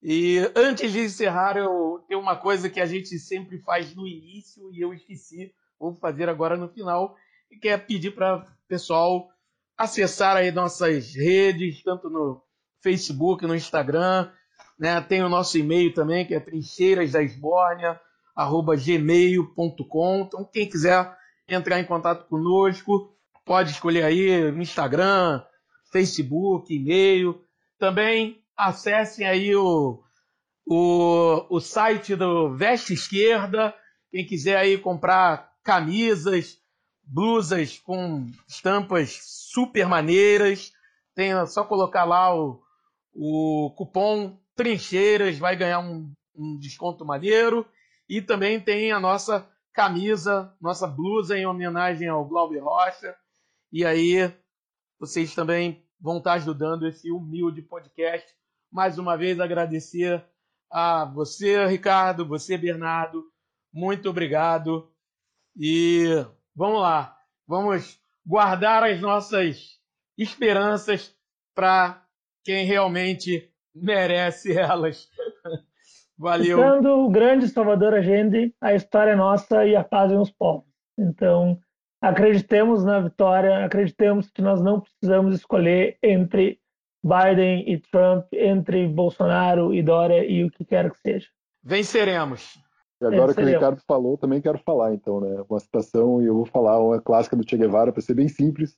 E antes de encerrar, eu tenho uma coisa que a gente sempre faz no início e eu esqueci, vou fazer agora no final, que é pedir para o pessoal acessar aí nossas redes, tanto no Facebook, no Instagram, né? Tem o nosso e-mail também, que é trincheirasdaesbórnia@gmail.com. Então, quem quiser entrar em contato conosco, pode escolher aí no Instagram, Facebook, e-mail. Também acessem aí o, o, o site do Veste Esquerda. Quem quiser aí comprar camisas, blusas com estampas super maneiras, tem é só colocar lá o, o cupom Trincheiras, vai ganhar um, um desconto maneiro. E também tem a nossa camisa, nossa blusa em homenagem ao Glauber Rocha. E aí vocês também vão estar ajudando esse humilde podcast mais uma vez agradecer a você, Ricardo, você, Bernardo. Muito obrigado. E vamos lá, vamos guardar as nossas esperanças para quem realmente merece elas. Valeu. Sendo o grande Salvador Agende, a história é nossa e a paz em os povos. Então, acreditemos na vitória, acreditemos que nós não precisamos escolher entre Biden e Trump, entre Bolsonaro e Dória e o que quer que seja. Venceremos. E agora que o Ricardo falou, também quero falar, então, né? Uma citação, e eu vou falar uma clássica do Che Guevara, para ser bem simples.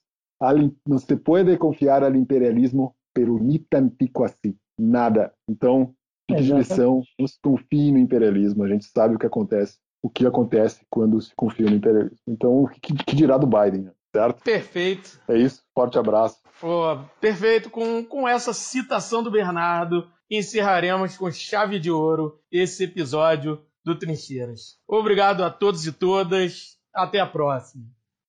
Não se pode confiar ao imperialismo, pero ni tantico assim. Nada. Então, fique de lição, não se confie no imperialismo. A gente sabe o que acontece, o que acontece quando se confia no imperialismo. Então, o que, que dirá do Biden? Né? certo? Perfeito. É isso, forte abraço. Pô, perfeito. Com, com essa citação do Bernardo, encerraremos com chave de ouro esse episódio do Trincheiras. Obrigado a todos e todas. Até a próxima.